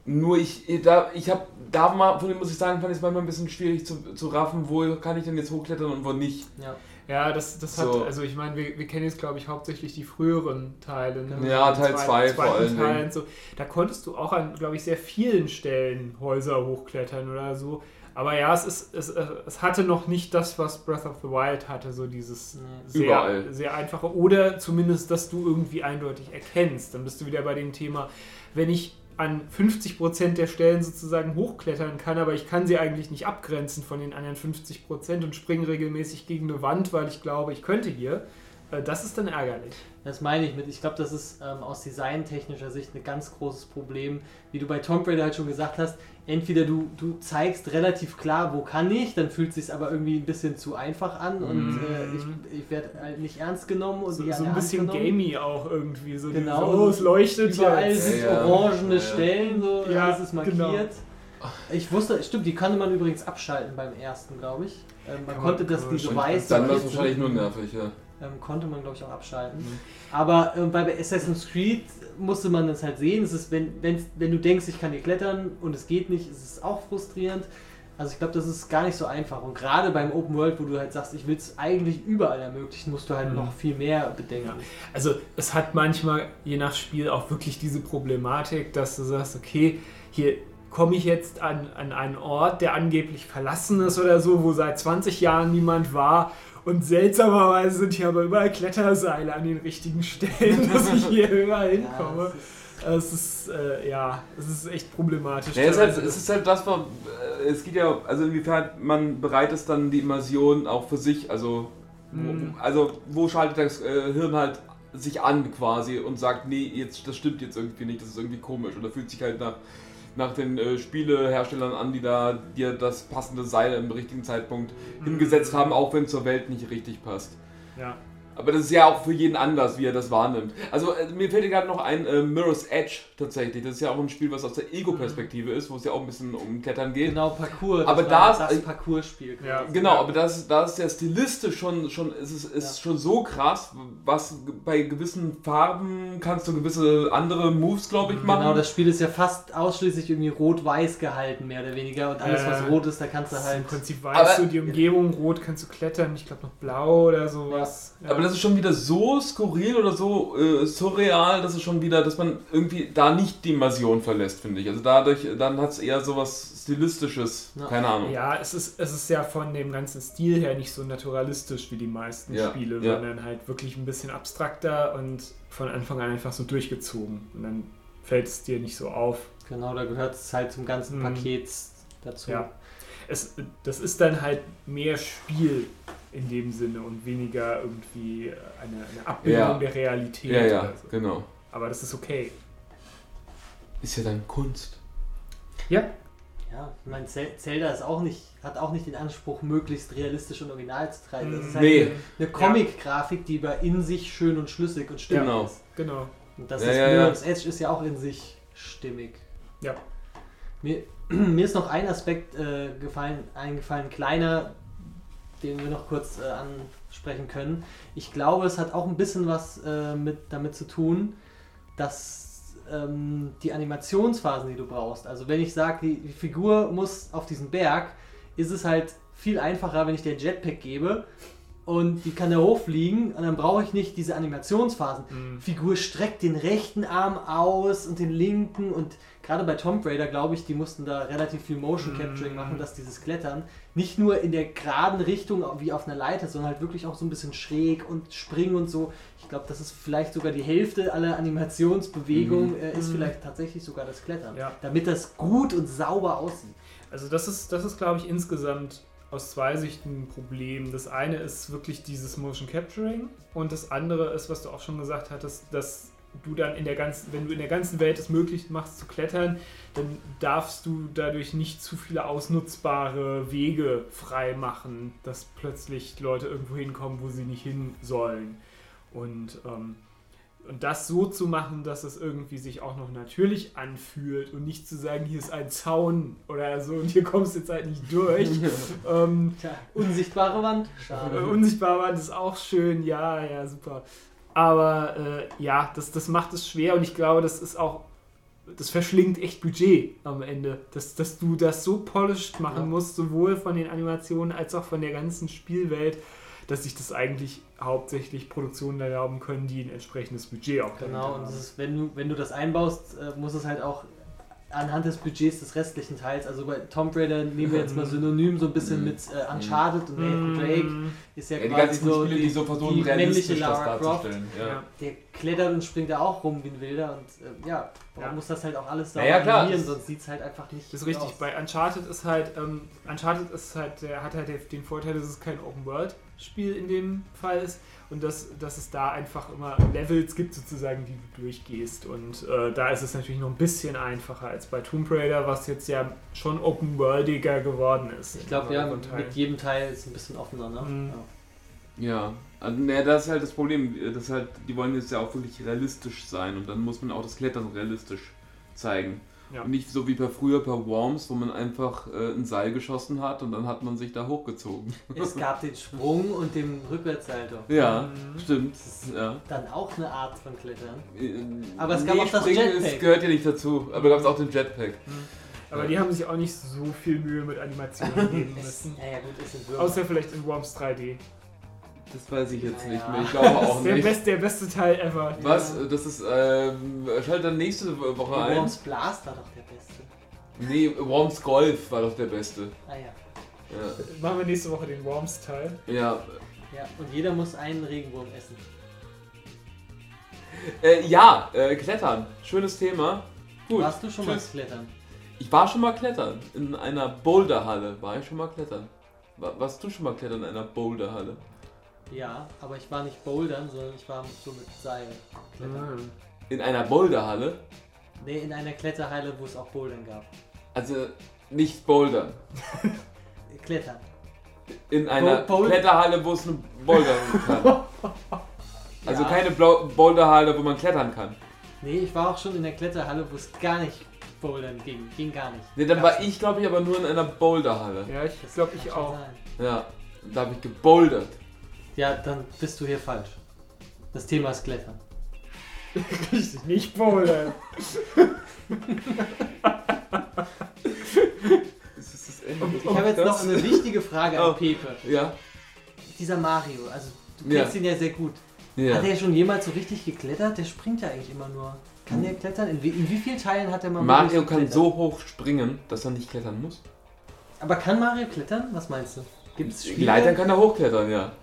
Nur ich, da, ich habe, da mal, von dem muss ich sagen, fand ich es manchmal ein bisschen schwierig zu, zu raffen, wo kann ich denn jetzt hochklettern und wo nicht. Ja. Ja, das, das hat, So. also ich meine, wir, wir kennen jetzt, glaube ich, hauptsächlich die früheren Teile. Ne? Ja, Teil zweiten- zwei vor zweiten allen Teil Dingen. und So. Da konntest du auch an, glaube ich, sehr vielen Stellen Häuser hochklettern oder so. Aber ja, es, ist, es, es hatte noch nicht das, was Breath of the Wild hatte, so dieses sehr, Überall. sehr einfache. Oder zumindest, dass du irgendwie eindeutig erkennst. Dann bist du wieder bei dem Thema, wenn ich an 50% der Stellen sozusagen hochklettern kann, aber ich kann sie eigentlich nicht abgrenzen von den anderen 50% und springe regelmäßig gegen eine Wand, weil ich glaube, ich könnte hier. Äh, Das ist dann ärgerlich. Das meine ich mit. Ich glaube, das ist ähm, aus designtechnischer Sicht ein ganz großes Problem. Wie du bei Tomb Raider halt schon gesagt hast, entweder du, du zeigst relativ klar, wo kann ich, dann fühlt es sich aber irgendwie ein bisschen zu einfach an und Mhm. äh, ich, ich werde halt nicht ernst genommen und So, so ein bisschen gamey auch irgendwie. So Genau. Oh, es leuchtet Überall jetzt. sind Ja, ja. orangene Ja, ja. Stellen, so Ja, alles ist markiert. genau. Ich wusste, stimmt, die konnte man übrigens abschalten beim ersten, glaube ich. Ähm, man Kann konnte das, kann man die so schon- weiß Dann war es wahrscheinlich nur nervig, ja. Ähm, konnte man, glaube ich, auch abschalten. Mhm. Aber äh, bei Assassin's Creed musste man das halt sehen. Es ist, wenn, wenn's, wenn du denkst, ich kann hier klettern und es geht nicht, ist es auch frustrierend. Also ich glaube, das ist gar nicht so einfach. Und gerade beim Open World, wo du halt sagst, ich will es eigentlich überall ermöglichen, musst du halt Mhm. noch viel mehr bedenken. Ja. Also es hat manchmal je nach Spiel auch wirklich diese Problematik, dass du sagst, okay, hier komme ich jetzt an, an einen Ort, der angeblich verlassen ist oder so, wo seit 20 Jahren niemand war. Und seltsamerweise sind hier aber überall Kletterseile an den richtigen Stellen, dass ich hier überall hinkomme. Ja, es ist- äh, ja, es ist echt problematisch. Ja, es, ist halt, es ist halt das, was, äh, es geht ja, also inwiefern man bereit ist, dann die Immersion auch für sich, also, Mhm. wo, also wo schaltet das äh, Hirn halt sich an quasi und sagt, nee, jetzt, das stimmt jetzt irgendwie nicht, das ist irgendwie komisch oder fühlt sich halt nach, nach den äh, Spieleherstellern an, die da dir das passende Seil im richtigen Zeitpunkt hingesetzt haben, auch wenn es zur Welt nicht richtig passt. Ja. Aber das ist ja auch für jeden anders, wie er das wahrnimmt. Also äh, mir fällt gerade noch ein äh, Mirror's Edge tatsächlich. Das ist ja auch ein Spiel, was aus der Ego-Perspektive ist, wo es ja auch ein bisschen um Klettern geht. Genau, Parcours. Aber das ist- das Parcours-Spiel. quasi. Ja. Genau, aber das, das ist ja stilistisch schon, schon ist, es ist Ja. schon so krass, was bei gewissen Farben kannst du gewisse andere Moves, glaube ich, machen. Genau, das Spiel ist ja fast ausschließlich irgendwie rot-weiß gehalten, mehr oder weniger. Und alles, was Äh, rot ist, da kannst du ist halt. Im Prinzip Aber- weißt du, die Umgebung rot kannst du klettern, ich glaube noch blau oder sowas. Ja. Aber das ist schon wieder so skurril oder so äh, surreal, dass es schon wieder, dass man irgendwie da nicht die Immersion verlässt, finde ich. Also dadurch, dann hat es eher sowas Stilistisches, Ja. keine Ahnung. Ja, es ist, es ist ja von dem ganzen Stil her nicht so naturalistisch wie die meisten Ja, Spiele, ja. sondern halt wirklich ein bisschen abstrakter und von Anfang an einfach so durchgezogen. Und dann fällt es dir nicht so auf. Genau, da gehört es halt zum ganzen Mhm. Paket dazu. Ja. Es, das ist dann halt mehr Spiel in dem Sinne und weniger irgendwie eine, eine Abbildung Ja. der Realität. Ja, ja, oder so. genau. Aber das ist okay. Ist ja dann Kunst. Ja, Ja, ich meine, Zel- Zelda ist auch nicht, hat auch nicht den Anspruch, möglichst realistisch und original zu treiben. Das ist halt Nee. eine, eine Comic-Grafik, die aber in sich schön und schlüssig und stimmig Genau. ist. genau. Und das Ja, ist ja, ja. Mirror's Edge ist ja auch in sich stimmig. Ja. Mir, mir ist noch ein Aspekt äh, gefallen, eingefallen, kleiner, den wir noch kurz äh, ansprechen können. Ich glaube, es hat auch ein bisschen was äh, mit, damit zu tun, dass ähm, die Animationsphasen, die du brauchst, also wenn ich sage, die, die Figur muss auf diesen Berg, ist es halt viel einfacher, wenn ich der Jetpack gebe und die kann da hochfliegen und dann brauche ich nicht diese Animationsphasen. Mhm. Figur streckt den rechten Arm aus und den linken und gerade bei Tomb Raider glaube ich, die mussten da relativ viel Motion Capturing Mm. machen, dass dieses Klettern nicht nur in der geraden Richtung wie auf einer Leiter, sondern halt wirklich auch so ein bisschen schräg und springen und so. Ich glaube, das ist vielleicht sogar die Hälfte aller Animationsbewegungen äh, ist Mhm. vielleicht tatsächlich sogar das Klettern, Ja. damit das gut und sauber aussieht. Also das ist, das ist glaube ich, insgesamt aus zwei Sichten ein Problem. Das eine ist wirklich dieses Motion Capturing und das andere ist, was du auch schon gesagt hattest, dass du dann in der ganzen, wenn du in der ganzen Welt es möglich machst zu klettern, dann darfst du dadurch nicht zu viele ausnutzbare Wege frei machen, dass plötzlich Leute irgendwo hinkommen, wo sie nicht hin sollen. Und ähm, und das so zu machen, dass es irgendwie sich auch noch natürlich anfühlt und nicht zu sagen, hier ist ein Zaun oder so und hier kommst du jetzt halt nicht durch. ähm, Tja, unsichtbare Wand. äh, Schade. unsichtbar Wand ist auch schön, ja, ja, super. Aber äh, ja, das, das macht es schwer und ich glaube, das ist auch, das verschlingt echt Budget am Ende, dass, dass du das so polished machen Ja. musst, sowohl von den Animationen als auch von der ganzen Spielwelt, dass sich das eigentlich hauptsächlich Produktionen erlauben können, die ein entsprechendes Budget auch Genau, und ist, wenn du, wenn du das einbaust, äh, muss es halt auch anhand des Budgets des restlichen Teils, also bei Tomb Raider nehmen wir jetzt mal synonym so ein bisschen Mhm. mit äh, Uncharted und Nathan Drake, Mm, ist ja, Ja, die quasi ganzen so, Spiele, die so versuchen, die realistisch männliche das Lara Croft. darzustellen. Ja. der klettert und springt da auch rum wie ein Wilder und äh, ja, warum Ja. muss das halt auch alles da Naja, klar, animieren, sonst sieht es halt einfach nicht Das ist richtig. aus. Bei Uncharted ist halt, ähm, Uncharted ist halt, der hat halt den Vorteil, dass es kein Open-World-Spiel in dem Fall ist und dass, dass es da einfach immer Levels gibt, sozusagen, die du durchgehst. Und äh, da ist es natürlich noch ein bisschen einfacher als bei Tomb Raider, was jetzt ja schon Open-Worldiger geworden ist. Ich glaube, ja, Von mit, jedem Teil ist es ein bisschen offener, ne? Mhm. Ja. Ja, also, ne, das ist halt das Problem. Das ist halt, die wollen jetzt ja auch wirklich realistisch sein und dann muss man auch das Klettern realistisch zeigen. Ja. Und nicht so wie bei früher bei Worms, wo man einfach äh, ein Seil geschossen hat und dann hat man sich da hochgezogen. Es gab den Sprung und den Rückwärtssalto. Ja, Mhm. stimmt. Ja. Dann auch eine Art von Klettern. Äh, Aber es gab auch das Springen Jetpack. ist- gehört ja nicht dazu. Aber gab es auch den Jetpack. Aber die haben sich auch nicht so viel Mühe mit Animationen geben müssen. Ja, ja, gut, es. Außer vielleicht in Worms 3D. Das weiß ich jetzt nicht Naja. mehr. Ich glaube Das auch ist der, nicht. best, der beste Teil ever. Was? Das ist, ähm, schaltet dann nächste Woche Der ein. Worms Blast war doch der beste. Nee, Worms Golf war doch der beste. Ah ja. Ja. Machen wir nächste Woche den Worms-Teil. Ja, Ja, und jeder muss einen Regenwurm essen. äh, ja äh, Klettern. Schönes Thema. Gut. Warst du schon mal Tschüss. klettern? Ich war schon mal klettern. In einer Boulderhalle war ich schon mal klettern. Wa- Warst du schon mal klettern in einer Boulderhalle? Ja, aber ich war nicht bouldern, sondern ich war so mit Seil klettern. In einer Boulderhalle? Nee, in einer Kletterhalle, wo es auch Bouldern gab. Also nicht bouldern. Klettern. In einer Boul- Kletterhalle, wo es eine Boulder kann. Also Ja. keine Blau- Boulderhalle, wo man klettern kann. Nee, ich war auch schon in der Kletterhalle, wo es gar nicht bouldern ging. Ging gar nicht. Nee, dann Gab's war ich, glaube ich, aber nur in einer Boulderhalle. Ja, ich Das glaube ich auch. sein. Ja, da habe ich gebouldert. Ja, dann bist du hier falsch. Das Thema ist Klettern. Richtig, nicht bouldern. Ist das das Ende? Ich habe jetzt noch eine wichtige Frage an Oh. Pepe. Ja, Dieser Mario, also du Ja. kennst ihn ja sehr gut. ja. Hat er schon jemals so richtig geklettert? Der springt ja eigentlich immer nur. Kann der klettern? In wie, in wie vielen Teilen hat er mal Mario kann so hoch springen, dass er nicht klettern muss. Aber kann Mario klettern? Was meinst du? Gibt es Spiele? Leitern kann er hochklettern, ja.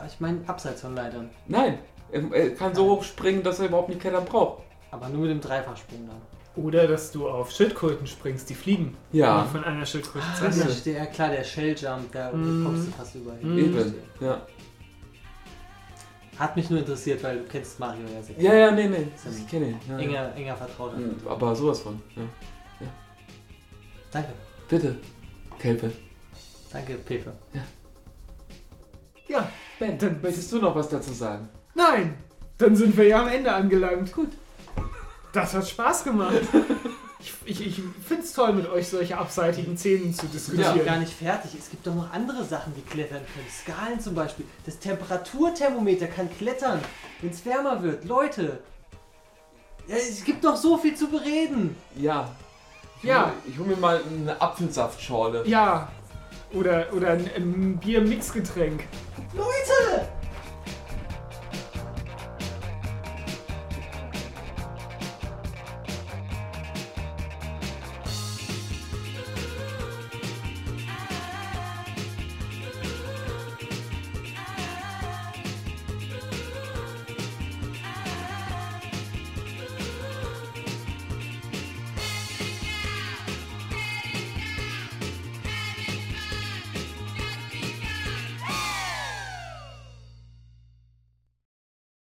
Ah, Ich meine abseits von Leitern. Nein, er, er kann so hoch springen, dass er überhaupt nicht klettern braucht. Aber nur mit dem Dreifachsprung dann. Oder dass du auf Schildkröten springst, die fliegen. Ja, Und von einer Schildkröte Ah, zur das anderen. ist der, ja klar, der Shelljump, da Mhm. kommst du fast überall hin. Eben. Ja. Hat mich nur interessiert, weil du kennst Mario ja sehr. ja, ja, nee, nee, Ist ich kenne ihn. Ja, ja. Enger, enger Vertrauter. Mhm, Aber sowas von. Ja. Danke. Bitte, Kelpe. Danke, Pepe. Ja, Ben, Dann- möchtest du noch was dazu sagen? nein. Dann sind wir ja am Ende angelangt. Gut. Das hat Spaß gemacht. Ich, ich, ich finde es toll, mit euch solche abseitigen Szenen zu Wir sind diskutieren. noch gar nicht fertig. Es gibt doch noch andere Sachen, die klettern können. Skalen zum Beispiel. Das Temperaturthermometer kann klettern, wenn es wärmer wird. Leute, ja, es gibt noch so viel zu bereden. Ja. Ich Ja. Hol, ich hole mir mal eine Apfelsaftschorle. Ja. Oder, oder ein, ein Bier-Mixgetränk. Leute!